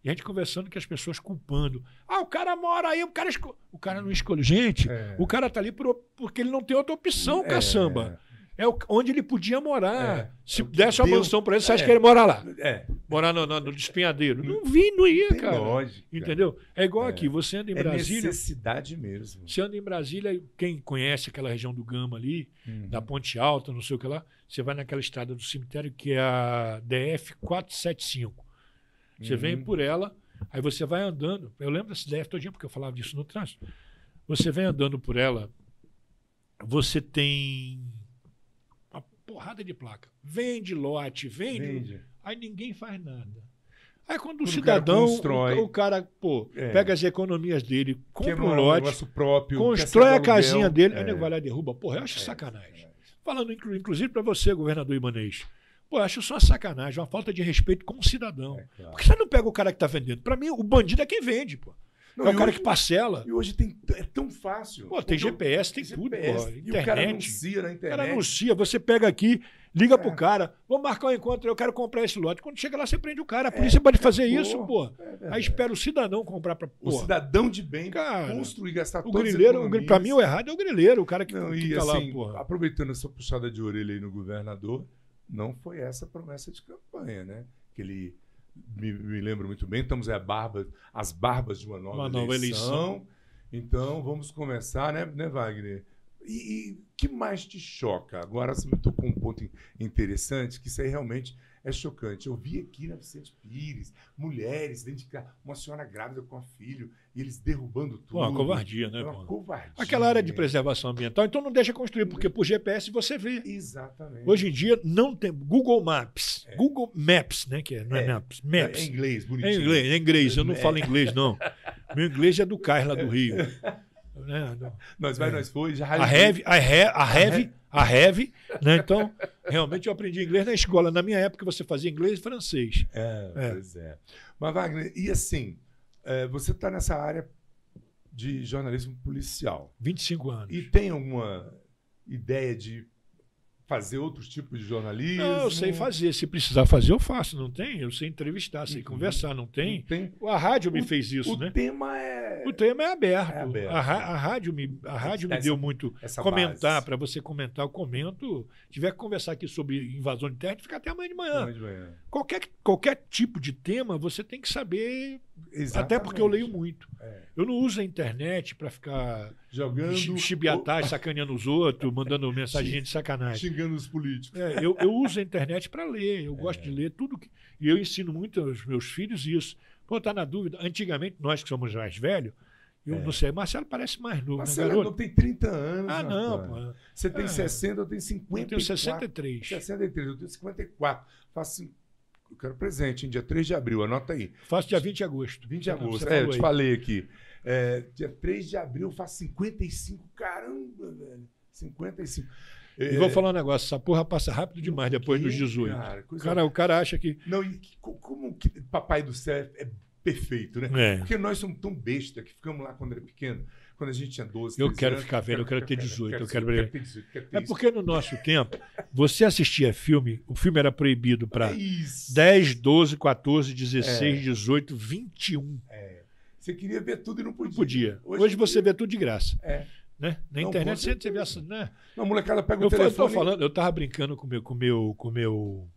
E a gente conversando que as pessoas culpando. Ah, o cara mora aí, o cara, esco... o cara não escolhe. Gente, é. o cara tá ali por... porque ele não tem outra opção, é. caçamba. É onde ele podia morar. É, Se desse uma mansão para ele, você acha é. que ele mora lá? É. Morar no, no, no despenhadeiro. Não vi, não ia, Tem cara. Lógica. Entendeu? É igual é. aqui, você anda em é Brasília. necessidade mesmo. Você anda em Brasília, quem conhece aquela região do Gama ali, uhum. da Ponte Alta, não sei o que lá, você vai naquela estrada do cemitério que é a DF 475. Você uhum. vem por ela, aí você vai andando. Eu lembro dessa DF todinha, porque eu falava disso no trânsito. Você vem andando por ela, você tem porrada de placa. Vende lote, vende. vende. Aí ninguém faz nada. Aí quando o Quando o cara cidadão, constrói. o, o cara, pô, É. pega as economias dele, compra um lote, próprio, constrói a aluguel. casinha dele, aí É. o nego vai lá e derruba. Porra, eu acho É, sacanagem. Falando inclu- inclusive para você, governador Ibanez. Pô, eu acho só sacanagem, uma falta de respeito com o cidadão. É, claro. Por que você não pega o cara que tá vendendo? Pra mim, o bandido é quem vende, pô. Não, é o cara hoje- que parcela. E hoje tem, é tão fácil. Pô, tem o- GPS, tem tudo, GPS, pô. E o cara Internet. anuncia na O internet. cara anuncia, você pega aqui, liga É. pro cara, vamos marcar um encontro, eu quero comprar esse lote. Quando chega lá, você prende o cara. A polícia pode fazer pô, isso, pô. é. Aí espera o cidadão comprar pra. O Pô, cidadão de bem Cara, construir, gastar o grileiro, o, pra mim, o errado é o grileiro, o cara que, Não, que e tá assim, lá, porra. aproveitando essa puxada de orelha aí no governador, não foi essa a promessa de campanha, né? Que ele, me, me lembro muito bem, estamos à barba, às barbas de uma nova, Uma nova eleição. Então, vamos começar, né, né Wagner? E o que mais te choca? Agora você me tocou um ponto in- interessante, que isso aí realmente é chocante. Eu vi aqui na Vicente Pires, mulheres dentro de casa, uma senhora grávida com a filho, e eles derrubando tudo. Pô, uma covardia, né, É uma covardia. Aquela área de preservação ambiental, então não deixa construir, porque por GPS você vê. Exatamente. Hoje em dia não tem. Google Maps. Google Maps, né? Que é, não é, É. Maps. É Maps. em inglês, É bonitinho. em inglês, é inglês. Eu não É. falo inglês, não. Meu inglês é do Cais lá do Rio. [laughs] Né? Nós vai, É. nós foi, já A Have, a Have, a Have, a Have, né? Então, realmente eu aprendi inglês na escola. Na minha época você fazia inglês e francês. É, É. pois é. Mas, Wagner, e assim, é, você está nessa área de jornalismo policial 25 anos. e tem alguma ideia de fazer outros tipos de jornalismo? Não, eu sei fazer. Se precisar fazer, eu faço. Não tem? Eu sei entrevistar, sei Uhum. conversar. Não tem? Tem. A rádio me fez isso, o né? tema é. O tema é aberto. É aberto. A, ra- a rádio me, a rádio me Essa- deu muito. comentar, para você comentar, eu comento. Tiver que conversar aqui sobre invasão de terra, fica até amanhã de manhã. Amanhã de manhã. Qualquer, qualquer tipo de tema, você tem que saber. Até porque eu leio muito. É. Eu não uso a internet para ficar Jogando. chi- chibiatagem, [laughs] sacaneando os outros, mandando mensagem de sacanagem. Xingando os políticos. É, eu, eu uso a internet para ler, eu gosto É. de ler tudo. Que, e eu ensino muito aos meus filhos isso. Pô, tá na dúvida. Antigamente, nós que somos mais velhos, eu É. não sei, Marcelo parece mais novo, né, você garoto? não tem 30 anos. Ah, não, pô. Você tem É. 60, eu tenho Eu 50. tenho 63. 63, eu tenho 54. Faço. Eu quero presente, hein? Dia 3 de abril, anota aí. Faço dia 20 de agosto. 20 de agosto. É, eu te falei aqui. É, dia 3 de abril eu faço 55. Caramba, velho. 55. E vou falar um negócio, essa porra passa rápido demais depois dos 18. Cara, coisa- cara, o cara acha que. Não, e que- co- como que Papai do Céu é perfeito, né? É. Porque nós somos tão besta que ficamos lá quando era pequeno, quando a gente tinha 12, Eu 13 quero anos. ficar velho, eu quero ter 18, eu quero- quero ter 18, quero ter É porque no nosso tempo, você assistia filme, o filme era proibido para É isso. 10, 12, 14, 16, É. 18, 21. É. Você queria ver tudo e não podia. Não podia. Hoje, você vê tudo de graça. É. Né? Na Não, internet você, você vê essa. Né? Não, a molecada pega o Eu, fa- eu tô telefone. falando, eu tava brincando com meu, com meu, com meu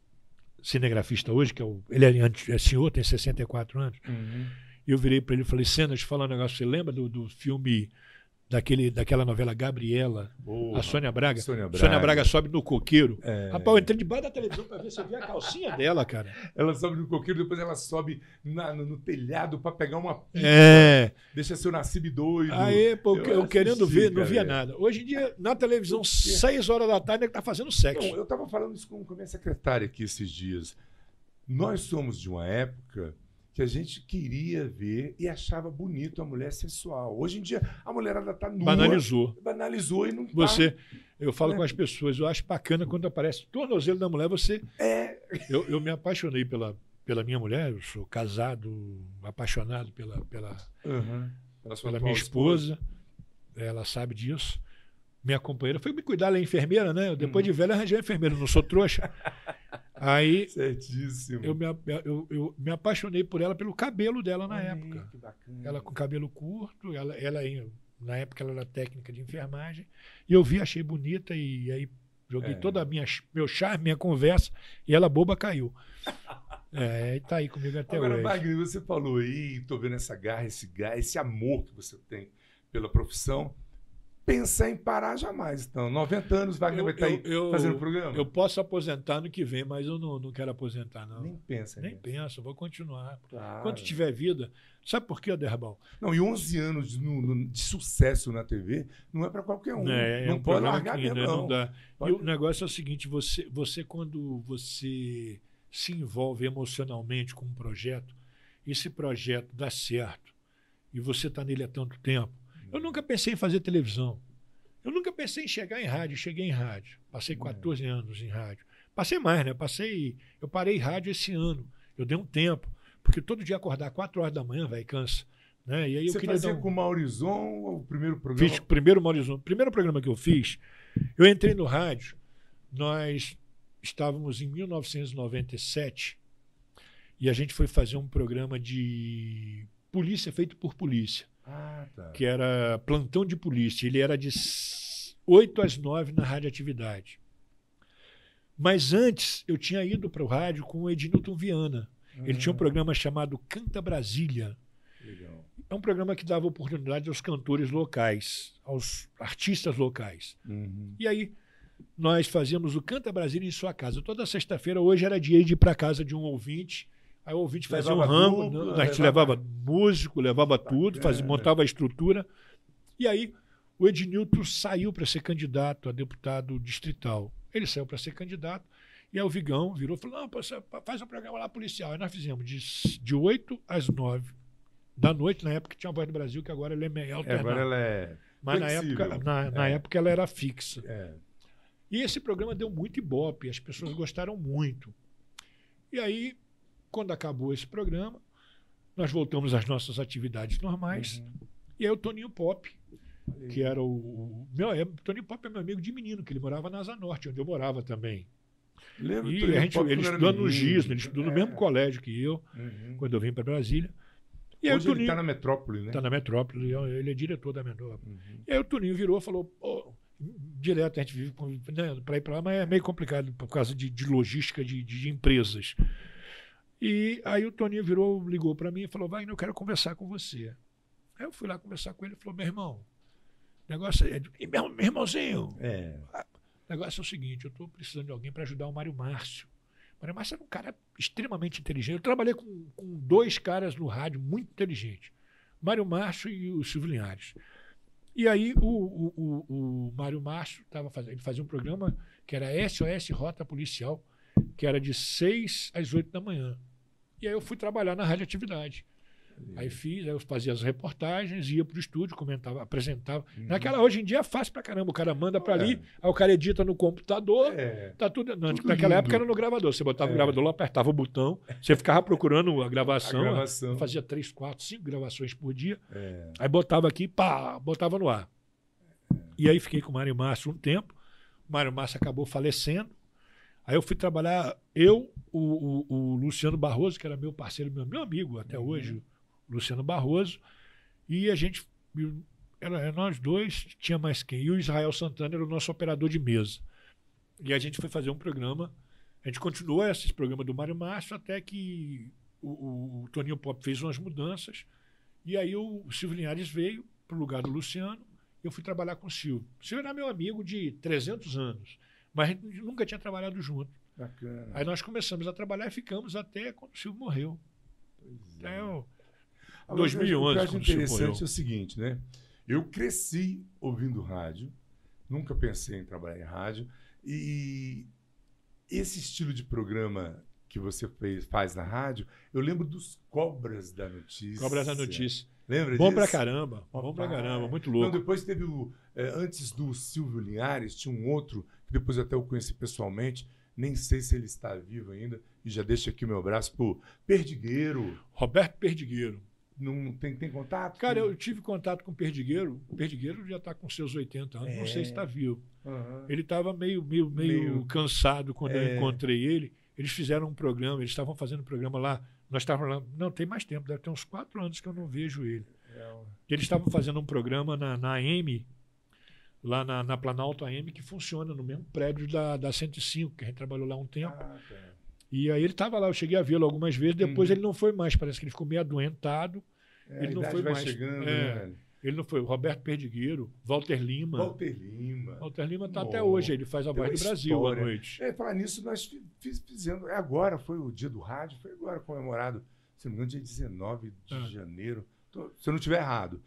cinegrafista hoje, que é o, ele é, é senhor, tem 64 anos. Uhum. E eu virei para ele e falei: Senna, deixa eu falar um negócio. Você lembra do, do filme, daquele, daquela novela Gabriela? Boa. a Sônia Braga? Sônia Braga. Sônia Braga sobe no coqueiro. É. Rapaz, eu entrei debaixo da televisão para ver se eu via a calcinha dela, cara. Ela sobe no coqueiro, depois ela sobe na- no, no telhado pra pegar uma pizza. É. Deixa seu nascibe doido. Aí, pô, eu, Eu querendo assisti, ver, não cara. via nada. Hoje em dia, na televisão? 6 horas da tarde, ele tá fazendo sexo. Não, eu estava falando isso com, com a minha secretária aqui esses dias. Nós somos de uma época que a gente queria ver e achava bonito a mulher sensual. Hoje em dia, a mulherada está nua. Banalizou. Banalizou e não tá. Você, eu falo É. com as pessoas, eu acho bacana quando aparece o tornozelo da mulher, você. É. Eu, eu me apaixonei pela, pela minha mulher, eu sou casado, apaixonado pela, pela, Uhum. Pela sua pela minha esposa, ela sabe disso. Minha companheira foi me cuidar, ela é enfermeira, né? Eu, Depois Uhum. de velha, arranjei uma enfermeira, não sou trouxa. [laughs] Aí Certíssimo. eu me, eu, eu me apaixonei por ela pelo cabelo dela na aí, época. Que bacana. Ela com cabelo curto, ela, ela na época ela era técnica de enfermagem. E eu vi, achei bonita e aí joguei É. toda a minha meu charme, minha conversa e ela boba caiu. [laughs] É, e tá aí comigo até Agora, hoje. Wagner, você falou aí, tô vendo essa garra, esse gás, esse amor que você tem pela profissão. Pensar em parar jamais. Então, 90 anos, Wagner Eu- vai estar aí eu- fazendo programa? Eu posso aposentar no que vem, mas eu não, não quero aposentar, não. Nem pensa Nem penso, eu vou continuar. Claro. Quando tiver vida. Sabe por quê, Derbal? Não, e 11 anos no- no- de sucesso na TV não é para qualquer um. É, é não um pode largar que mesmo, né, não. não dá. E Pode- o negócio é o seguinte: você, você quando você se envolve emocionalmente com um projeto, esse projeto dá certo e você está nele há tanto tempo. Eu nunca pensei em fazer televisão. Eu nunca pensei em chegar em rádio. Cheguei em rádio. Passei 14 anos em rádio. Passei mais, né? Passei. Eu parei rádio esse ano. Eu dei um tempo. Porque todo dia acordar 4 horas da manhã, vai cansa. Né? E aí Você eu queria fazia um... com o Maurizon o primeiro programa? Fiz o primeiro Maurizon. O primeiro programa que eu fiz, eu entrei no rádio, nós estávamos em 1997 e a gente foi fazer um programa de polícia feito por polícia, Ah, tá. que era plantão de polícia. Ele era de 8 às 9 na radioatividade. Mas antes eu tinha ido para o rádio com o Ednilton Viana. Ele tinha um Ah, programa chamado Canta Brasília. Legal. É um programa que dava oportunidade aos cantores locais, aos artistas locais. Uhum. E aí nós fazíamos o Canta Brasília em sua casa. Toda sexta-feira, hoje era dia de ir para casa de um ouvinte. Aí o ouvinte fazia um Levava ramo, dupla, né? a gente levava- levava músico, levava tudo, fazia, Bacana. montava a estrutura. E aí o Ednilton saiu para ser candidato a deputado distrital. Ele saiu para ser candidato. E aí o Vigão virou e falou: não, faz um programa lá policial. Aí nós fizemos de, de 8 às 9 da noite, na época tinha a Voz do Brasil, que agora ela é meio É, alternada. agora ela é. Mas na época, na, na É. época ela era fixa. É. E esse programa deu muito ibope, as pessoas gostaram muito. E aí, quando acabou esse programa, nós voltamos às nossas atividades normais. Uhum. E aí o Toninho Pop, que era o. o meu, é, Toninho Pop é meu amigo de menino, que ele morava na Asa Norte, onde eu morava também. Lembra E Toninho a gente, Pop ele estudou no? GIS, ele estudou no É. mesmo colégio que eu, Uhum. quando eu vim para Brasília. E Hoje o ele Toninho. está na metrópole, né? Está na metrópole, ele é diretor da metrópole. Uhum. E aí o Toninho virou e falou: "Pô, direto a gente vive né, para ir para lá, mas é meio complicado por causa de, de logística de, de empresas. E aí o Toninho virou, ligou para mim e falou: Vai, eu quero conversar com você. Aí eu fui lá conversar com ele e falou: Meu irmão, o negócio é. e Meu, meu irmãozinho, É. o negócio é o seguinte: eu estou precisando de alguém para ajudar o Mário Márcio. O Mário Márcio era um cara extremamente inteligente. Eu trabalhei com, com dois caras no rádio muito inteligentes: Mário Márcio e o Silvio Linhares. E aí o, o, o, o Mário Márcio tava fazendo, ele fazia um programa que era SOS Rota Policial, que era de 6 às 8 da manhã. E aí eu fui trabalhar na radioatividade. Aí fiz, aí eu fazia as reportagens, ia pro estúdio, comentava, apresentava. Uhum. Naquela, hoje em dia é fácil pra caramba. O cara manda pra ali, É. aí o cara edita no computador, É. tá tudo. não, Tudo naquela lindo. época era no gravador. Você botava É. o gravador lá, apertava o botão, você ficava procurando a A gravação. gravação. Fazia três, quatro, cinco gravações por dia. É. Aí botava aqui, pá, botava no ar. E aí fiquei com o Mário Márcio um tempo. O Mário Márcio acabou falecendo. Aí eu fui trabalhar, eu, o, o- o Luciano Barroso, que era meu parceiro, meu, meu amigo até Uhum. hoje, o Luciano Barroso, e a gente, era, nós dois, tinha mais quem? E o Israel Santana era o nosso operador de mesa. E a gente foi fazer um programa, a gente continuou esses programas do Mário Márcio até que o, o- Toninho Pop fez umas mudanças, e aí o Silvio Linhares veio para o lugar do Luciano, eu fui trabalhar com o Silvio. O Silvio era meu amigo de 300 anos, mas a gente nunca tinha trabalhado junto. Bacana. Aí nós começamos a trabalhar e ficamos até quando o Silvio morreu. Pois é. Até o- Agora, 2011, O que eu acho interessante é o seguinte, né? Eu cresci ouvindo rádio, nunca pensei em trabalhar em rádio, e esse estilo de programa que você fez, faz na rádio, eu lembro dos Cobras da Notícia. Cobras da Notícia. Lembra Bom disso? pra caramba. Bom pra caramba. Muito Não, louco. depois teve o. é, antes do Silvio Linhares, tinha um outro, depois até eu conheci pessoalmente, nem sei se ele está vivo ainda, e já deixo aqui o meu abraço pro Perdigueiro. Roberto Perdigueiro. Não tem, tem contato? Cara, eu tive contato com o Perdigueiro. O Perdigueiro já está com seus 80 anos. Não sei É. se está vivo. Aham. Ele estava meio, meio, meio, Meio- cansado quando É. eu encontrei ele. Eles fizeram um programa, eles estavam fazendo um programa lá. Nós estávamos lá. Não, tem mais tempo, deve ter uns quatro anos que eu não vejo ele. Eles estavam fazendo um programa na, na AM, lá na, na Planalto AM, que funciona no mesmo prédio da, da 105, que a gente trabalhou lá um tempo. Ah, tá. E aí ele estava lá, eu cheguei a vê-lo algumas vezes, depois Uhum. ele não foi mais, parece que ele ficou meio adoentado. É, Ele não foi mais. chegando, É. né? Ele não foi. Roberto Perdigueiro, Walter Lima. Walter Lima. Walter Lima está até hoje, ele faz a voz do Brasil à noite. É, falar nisso, nós fi- fiz, fizemos. É agora, foi o dia do rádio, foi agora comemorado, se não me engano, dia 19 de Ah. janeiro. Tô- se eu não estiver errado.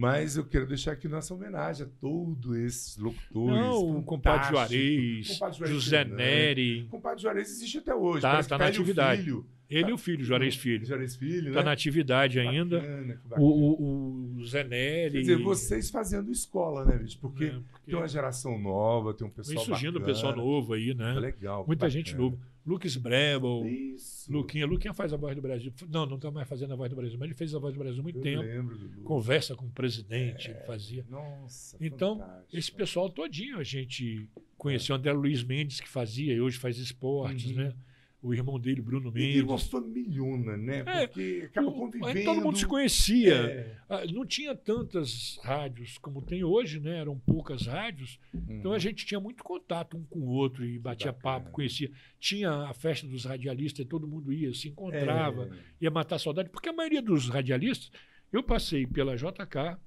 Mas eu quero deixar aqui nossa homenagem a todos esses locutores. Não, o compadre. Juarez, Compadre José. Nery. O compadre Juarez existe até hoje. Tá, tá na atividade. filho. Ele e o filho, Juarez Filho. Juarez Filho, Está né? na atividade ainda. Bacana, bacana. O, o, o Zé Nery. Quer dizer, vocês fazendo escola, né, bicho? Porque, né, porque tem uma geração nova, tem um vem pessoal surgindo o bacana. pessoal novo aí, né? É legal. Muita que gente bacana. nova. Lucas Brebel, Isso. Luquinha. Luquinha faz a voz do Brasil. Não, não está mais fazendo a voz do Brasil, mas ele fez a voz do Brasil há muito Eu tempo. lembro. Conversa com o presidente, ele fazia. Nossa, Então, fantástico. Esse pessoal todinho a gente conheceu. André Luiz Mendes, que fazia e hoje faz esportes, Uhum. né? O irmão dele, Bruno E tem uma Mendes. familhona, né? É, Porque acaba convivendo. todo mundo se conhecia. É. Ah, Não tinha tantas rádios como tem hoje, né? Eram poucas rádios. Então a gente tinha muito contato um com o outro e batia bacana. papo, conhecia. Tinha a festa dos radialistas, todo mundo ia, se encontrava, É. ia matar saudade. Porque a maioria dos radialistas, eu passei pela JK,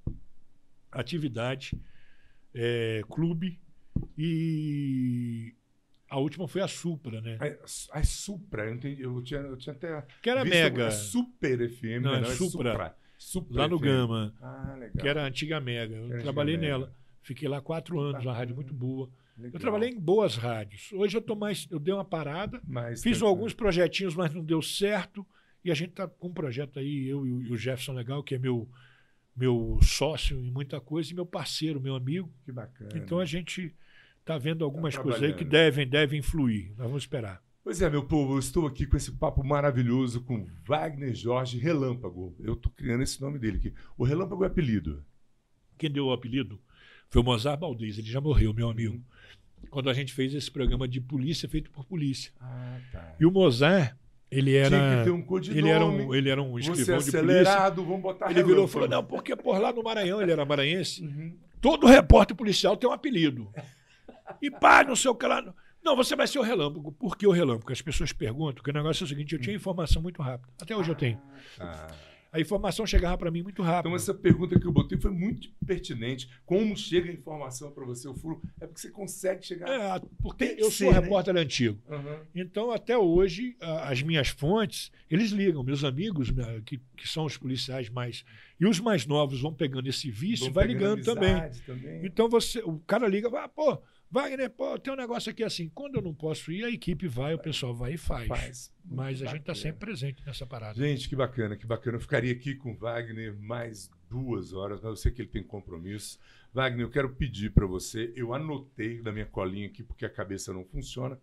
atividade, eh, clube e a última foi a Supra, né? A, a Supra, eu, entendi, eu, tinha, eu tinha até. Que era Mega, a Super FM, Não, né? é não, é Supra. Supra. Lá no FM. Gama, Ah, legal. que era a antiga Mega. Eu Era trabalhei antiga nela. Mega. Fiquei lá quatro anos, uma rádio muito boa. Legal. Eu trabalhei em boas rádios. Hoje eu tô mais. Eu dei uma parada, Mas, fiz alguns projetinhos, mas não deu certo. E a gente tá com um projeto aí, eu e o- e o Jefferson Legal, que é meu, meu sócio em muita coisa, e meu parceiro, meu amigo. Que bacana. Então a gente tá vendo algumas Tá coisas aí que devem, devem fluir. Nós vamos esperar. Pois é, meu povo, eu estou aqui com esse papo maravilhoso com Wagner Jorge Relâmpago. Eu tô criando esse nome dele aqui. O Relâmpago é apelido. Quem deu o apelido foi o Mozart Baldez, ele já morreu, meu amigo. Quando a gente fez esse programa de polícia feito por polícia. Ah, tá. E o Mozart, ele era. um. Ele era um, ele era um Você escrivão de polícia. vamos botar Ele virou e falou: não, porque por lá no Maranhão, ele era maranhense, Uhum. todo repórter policial tem um apelido. [laughs] E pá, não sei o que lá. Não, você vai ser o relâmpago. Por que o relâmpago? As pessoas perguntam, que o negócio é o seguinte: eu tinha informação muito rápida. Até hoje eu tenho. Ah. A informação chegava para mim muito rápido. Então essa pergunta que eu botei foi muito pertinente. Como chega a informação para você? O furo é porque você consegue chegar. É, porque eu ser, sou né? repórter antigo. Aham. Então, até hoje, as minhas fontes, eles ligam, meus amigos, né, que, que são os policiais mais. E os mais novos vão pegando esse vício e Vão vai ligando também. também. Então você, o cara liga, ah, pô, Wagner, pô, tem um negócio aqui assim. Quando eu não posso ir, a equipe vai, o pessoal vai e faz. Faz. Mas a gente está sempre presente nessa parada. Gente, que bacana, que bacana. Eu ficaria aqui com o Wagner mais duas horas, mas eu sei que ele tem compromisso. Wagner, eu quero pedir para você, eu anotei da minha colinha aqui porque a cabeça não funciona,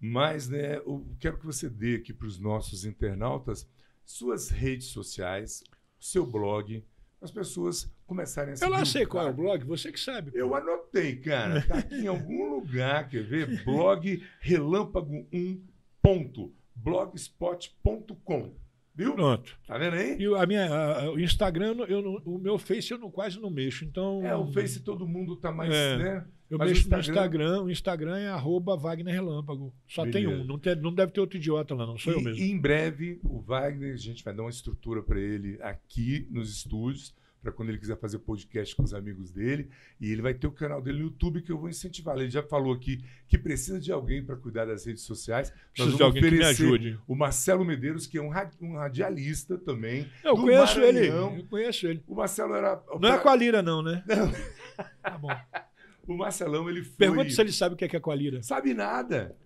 mas né, eu quero que você dê aqui para os nossos internautas suas redes sociais, seu blog, as pessoas começarem a seguir. Eu lá o sei qual é o blog, você que sabe. pô. Eu anotei, cara. Tá aqui em algum lugar, quer ver? [laughs] Blog relâmpago1 ponto blogspot.com. Viu? Pronto. Tá vendo aí? E o- a minha, a- o Instagram, eu não- não- o meu Face eu não, quase não mexo. Então. É, o Face todo mundo tá mais, É. né? Eu Mas mexo no Instagram- Instagram. O Instagram é arroba Wagner Relâmpago. Só tem Beleza. um. Não, tem- não deve ter outro idiota lá, não. Sou eu E, mesmo. e em breve, o Wagner, a gente vai dar uma estrutura para ele aqui nos estúdios, para quando ele quiser fazer podcast com os amigos dele. E ele vai ter o canal dele no YouTube que eu vou incentivar. Ele já falou aqui que precisa de alguém para cuidar das redes sociais. Preciso de alguém que me ajude. O Marcelo Medeiros, que é um, ra- radialista também. Eu conheço Maranhão. ele. Eu conheço ele. O Marcelo era. Não é a Qualira, não, né? Tá bom. O Marcelão, ele foi. Pergunta se ele sabe o que é, que é Qualira. Sabe nada.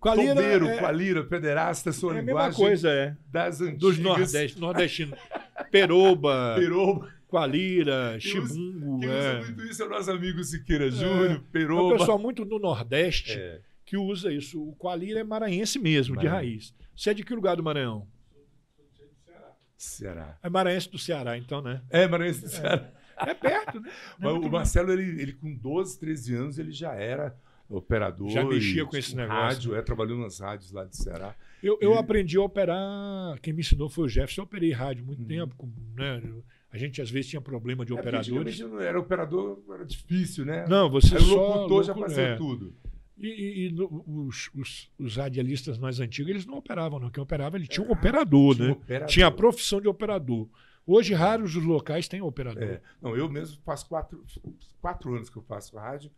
Qualira Tombeiro, é, Qualira, pederasta, sua é a mesma linguagem coisa, é. das antigas. Dos Nordeste, [laughs] nordestinos. Peroba, Peroba. Qualira, Chibungo. Quem É. usa muito isso é o nosso amigo Siqueira Júnior, É um Peroba. pessoal muito no Nordeste É. que usa isso. O Qualira é maranhense mesmo, de Maranhão. raiz. Você é de que lugar do Maranhão? Ceará. É maranhense do Ceará, então, né? É, Maranhense do Ceará. É perto, né? [laughs] Mas é muito o Marcelo, ele, ele com 12, 13 anos, ele já era operador. Já mexia e, com esse negócio. Rádio, é, trabalhou nas rádios lá de Ceará. Eu, eu E- aprendi a operar. Quem me ensinou foi o Jefferson. Eu operei rádio muito Uhum. tempo. com- né? A gente às vezes tinha problema de É, operadores. não era operador, era difícil, né? Não, você Aí o só. locutor já fazia é. tudo. E, e- e no- os, os, os radialistas mais antigos, eles não operavam, não. Quem operava, ele tinha um Ah, operador, tinha um né? operador. Tinha a profissão de operador. Hoje, raros os locais têm operador. É. Não, eu mesmo faço quatro, quatro anos que eu faço rádio.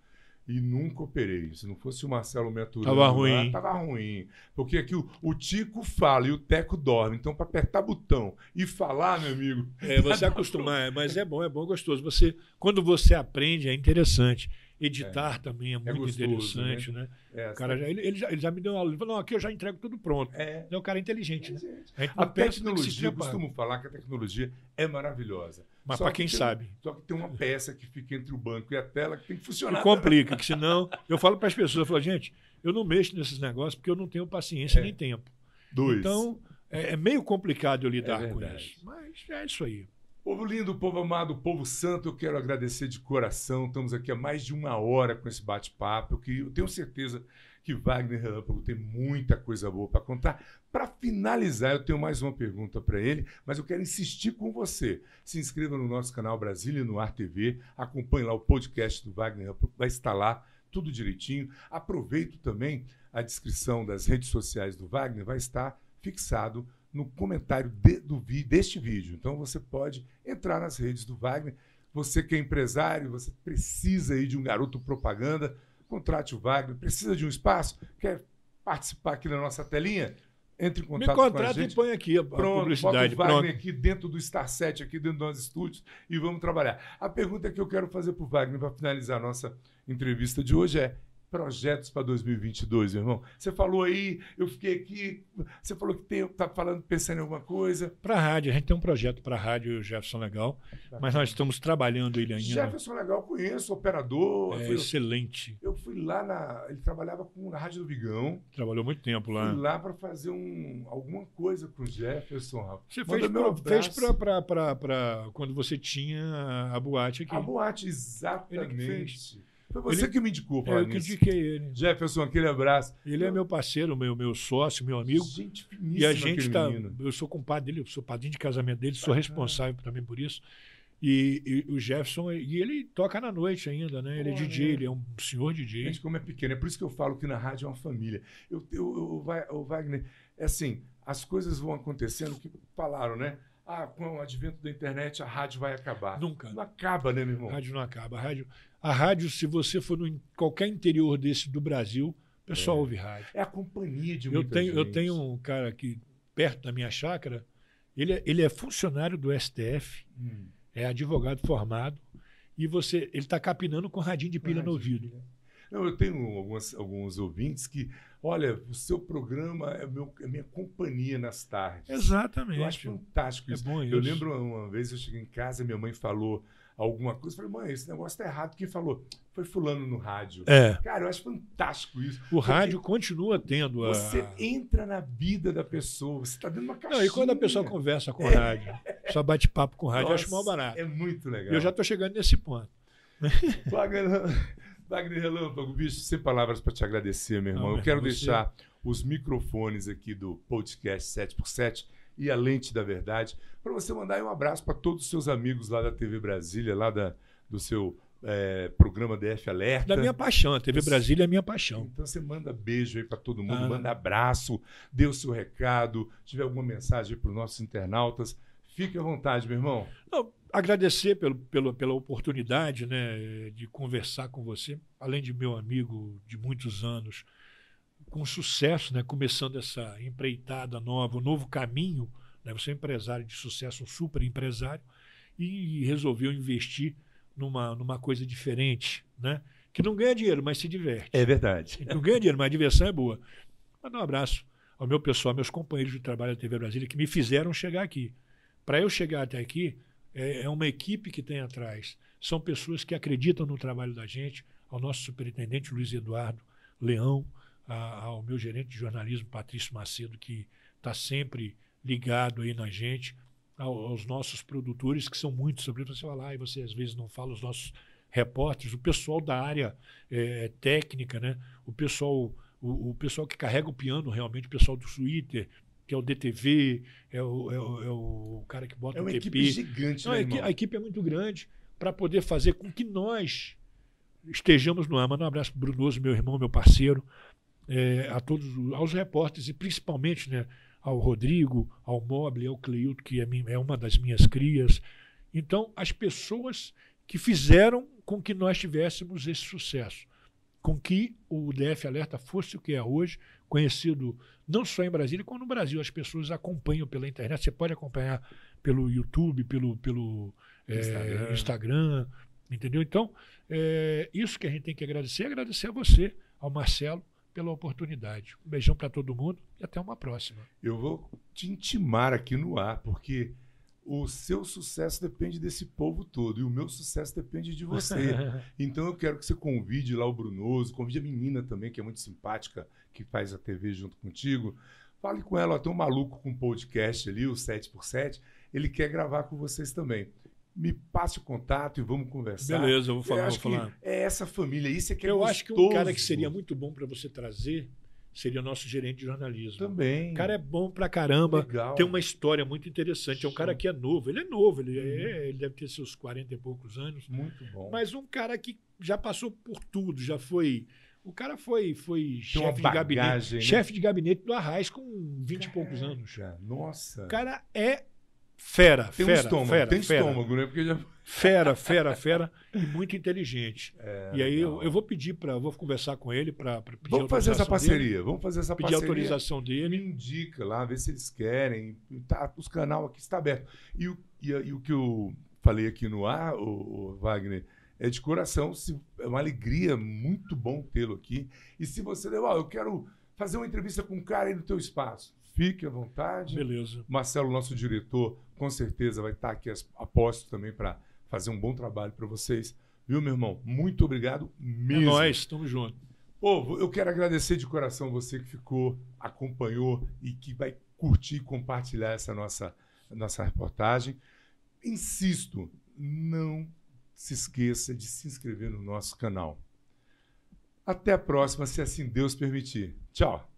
e nunca operei. Se não fosse o Marcelo Meturano, tava ruim. Lá, tava ruim. Porque aqui o, o, Tico fala e o Teco dorme. Então, para apertar botão e falar, meu amigo. É, você [laughs] acostumar, mas é bom, é bom, gostoso. Você, quando você aprende, é interessante. Editar é. também é, é muito é gostoso, interessante, né? né? É, cara, já, ele, ele, já, ele já me deu uma aula. Ele falou, não, aqui eu já entrego tudo pronto. É, é um cara inteligente, né? A, tecnologia, eu costumo falar que a tecnologia é maravilhosa. Mas para quem que sabe. Tem, só que tem uma peça que fica entre o banco e a tela que tem que funcionar. E complica, que senão. Eu falo para as pessoas, eu falo, gente, eu não mexo nesses negócios porque eu não tenho paciência é. nem tempo. Dois. Então, é, é meio complicado eu lidar com isso. Mas é isso aí. Povo lindo, povo amado, povo santo, eu quero agradecer de coração. Estamos aqui há mais de uma hora com esse bate-papo, que eu tenho certeza que Wagner Relâmpago tem muita coisa boa para contar. Para finalizar, eu tenho mais uma pergunta para ele, mas eu quero insistir com você. Se inscreva no nosso canal Brasília no Ar TV, acompanhe lá o podcast do Wagner Relâmpago, vai estar lá tudo direitinho. Aproveito também a descrição das redes sociais do Wagner, vai estar fixado no comentário de, do, deste vídeo. Então você pode entrar nas redes do Wagner. Você que é empresário, você precisa aí de um garoto propaganda, contrate o Wagner. Precisa de um espaço? Quer participar aqui na nossa telinha? Entre em contato Me contrata com a gente. e põe aqui a, Pronto, publicidade. Bota o Wagner Pronto. aqui dentro do Star 7, aqui dentro dos nossos estúdios e vamos trabalhar. A pergunta que eu quero fazer para o Wagner para finalizar a nossa entrevista de hoje é projetos para 2022, irmão? Você falou aí, eu fiquei aqui, você falou que tem, tá falando, pensando em alguma coisa. Para a rádio, a gente tem um projeto para a rádio Jefferson Legal, mas nós estamos trabalhando ele ainda. Jefferson Legal, conheço, operador. É fui, excelente. Eu fui lá na, ele trabalhava com na Rádio do Vigão. Trabalhou muito tempo lá. Fui lá para fazer um, alguma coisa com o Jefferson. Você fez para quando você tinha a boate aqui. A boate, exatamente. Foi você ele, que me indicou, é, Eu que indiquei ele. Jefferson, aquele abraço. Ele é meu parceiro, meu, meu sócio, meu amigo. Gente E a gente está. Eu sou compadre dele, sou padrinho de casamento dele, sou responsável também por isso. E, e, o Jefferson, e ele toca na noite ainda, né? Ele Pô, é DJ, é. ele é um senhor DJ. Gente, como é pequeno. É por isso que eu falo que na rádio é uma família. Eu, eu, eu, o Wagner, é assim, as coisas vão acontecendo que falaram, né? Ah, com o advento da internet, a rádio vai acabar. Nunca. Não acaba, né, meu irmão? A rádio não acaba. A rádio, a rádio, se você for em qualquer interior desse do Brasil, o pessoal é. ouve rádio. É a companhia de eu tenho, gente. Eu tenho um cara aqui perto da minha chácara, ele é, ele é funcionário do STF, hum. é advogado formado, e você ele está capinando com radinho de pilha no ouvido. Não, eu tenho algumas, alguns ouvintes que, olha, o seu programa é, meu, é minha companhia nas tardes. Exatamente. Eu acho fantástico isso. É bom isso. Eu lembro uma vez eu cheguei em casa, minha mãe falou alguma coisa. Eu falei, mãe, esse negócio tá errado. Quem falou? Foi fulano no rádio. É. Cara, eu acho fantástico isso. O rádio continua tendo a... Você entra na vida da pessoa, você está dentro de uma caixinha. Não, e quando a pessoa conversa com o é. rádio, [laughs] só bate papo com o rádio, Nossa, eu acho mal barato. É muito legal. Eu já estou chegando nesse ponto. Wagner, Wagner Relâmpago, bicho, sem palavras para te agradecer, meu irmão. Não, eu quero deixar os microfones aqui do podcast 7x7 e a Lente da Verdade, para você mandar um abraço para todos os seus amigos lá da TV Brasília, lá da, do seu é, programa DF Alerta. Da minha paixão, a TV Brasília é minha paixão. Então você manda beijo aí para todo mundo, ah. manda abraço, dê o seu recado, tiver alguma mensagem para os nossos internautas, fique à vontade, meu irmão. Não, agradecer pelo, pelo, pela oportunidade né, de conversar com você, além de meu amigo de muitos anos, com sucesso, né, começando essa empreitada nova, um novo caminho. Né, você é um empresário de sucesso, um super empresário, e resolveu investir numa, numa coisa diferente, né? Que não ganha dinheiro, mas se diverte. É verdade. Não ganha dinheiro, mas a diversão é boa. Manda um abraço ao meu pessoal, meus companheiros de trabalho da TV Brasília, que me fizeram chegar aqui. Para eu chegar até aqui, é, é uma equipe que tem atrás. São pessoas que acreditam no trabalho da gente, ao nosso superintendente Luiz Eduardo Leão, a, ao meu gerente de jornalismo, Patrício Macedo, que está sempre ligado aí na gente, ao, aos nossos produtores, que são muitos, sobre você falar, e você às vezes não fala, os nossos repórteres, o pessoal da área é, técnica, né? o, pessoal, o, o, pessoal que carrega o piano realmente, o pessoal do Twitter, que é o DTV, é o, é o, é o cara que bota é o TP. É uma equipe gigante, não, né, a, a equipe é muito grande para poder fazer com que nós estejamos no ar. Manda um abraço para o Brunoso, meu irmão, meu parceiro, é, a todos, aos repórteres e principalmente né, ao Rodrigo, ao Mobile, ao Cleilton, que é, é uma das minhas crias. Então, as pessoas que fizeram com que nós tivéssemos esse sucesso. com que o DF Alerta fosse o que é hoje, conhecido não só em Brasília, como no Brasil. As pessoas acompanham pela internet. Você pode acompanhar pelo YouTube, pelo, pelo Instagram. É, Instagram entendeu? Então, é, isso que a gente tem que agradecer, agradecer a você, ao Marcelo, pela oportunidade. Um beijão para todo mundo e até uma próxima. Eu vou te intimar aqui no ar, porque o seu sucesso depende desse povo todo e o meu sucesso depende de você. [laughs] então eu quero que você convide lá o Brunoso, convide a menina também, que é muito simpática, que faz a TV junto contigo. Fale com ela, ó, tem um maluco com um podcast ali, o 7x7, ele quer gravar com vocês também. Me passe o contato e vamos conversar. Beleza, eu vou falar. Eu vou falar. É essa família, isso é que é Eu gostoso. acho que um cara que seria muito bom para você trazer seria o nosso gerente de jornalismo. Também. O cara é bom pra caramba. Legal. Tem uma história muito interessante. É um cara que é novo. Ele é novo, ele, é, ele deve ter seus 40 e poucos anos. Muito bom. Mas um cara que já passou por tudo, já foi. O cara foi, foi chefe de bagagem, gabinete. né? Chefe de gabinete do Arraiz com 20 e poucos anos. Já, Nossa. O cara é fera, tem fera, um estômago, fera, tem fera, estômago, né? Porque já. fera, fera, fera e muito inteligente. [laughs] É, e aí eu, eu vou pedir para, vou conversar com ele para pedir Vamos fazer essa autorização dele, parceria. Vamos fazer essa pedir parceria. autorização Me dele. indica lá, ver se eles querem. Tá, os canal aqui está aberto. E o, e, e o que eu falei aqui no ar, o, Wagner, é de coração. Se, é uma alegria muito bom tê-lo aqui. E se você ó, eu quero fazer uma entrevista com um cara aí no teu espaço, fique à vontade. Beleza. Marcelo, nosso diretor, com certeza vai estar aqui as- a posto também para fazer um bom trabalho para vocês. Viu, meu irmão? Muito obrigado É mesmo. nóis, tamo junto. Povo, eu quero agradecer de coração você que ficou, acompanhou e que vai curtir e compartilhar essa nossa, nossa reportagem. Insisto, não se esqueça de se inscrever no nosso canal. Até a próxima, se assim Deus permitir. Tchau!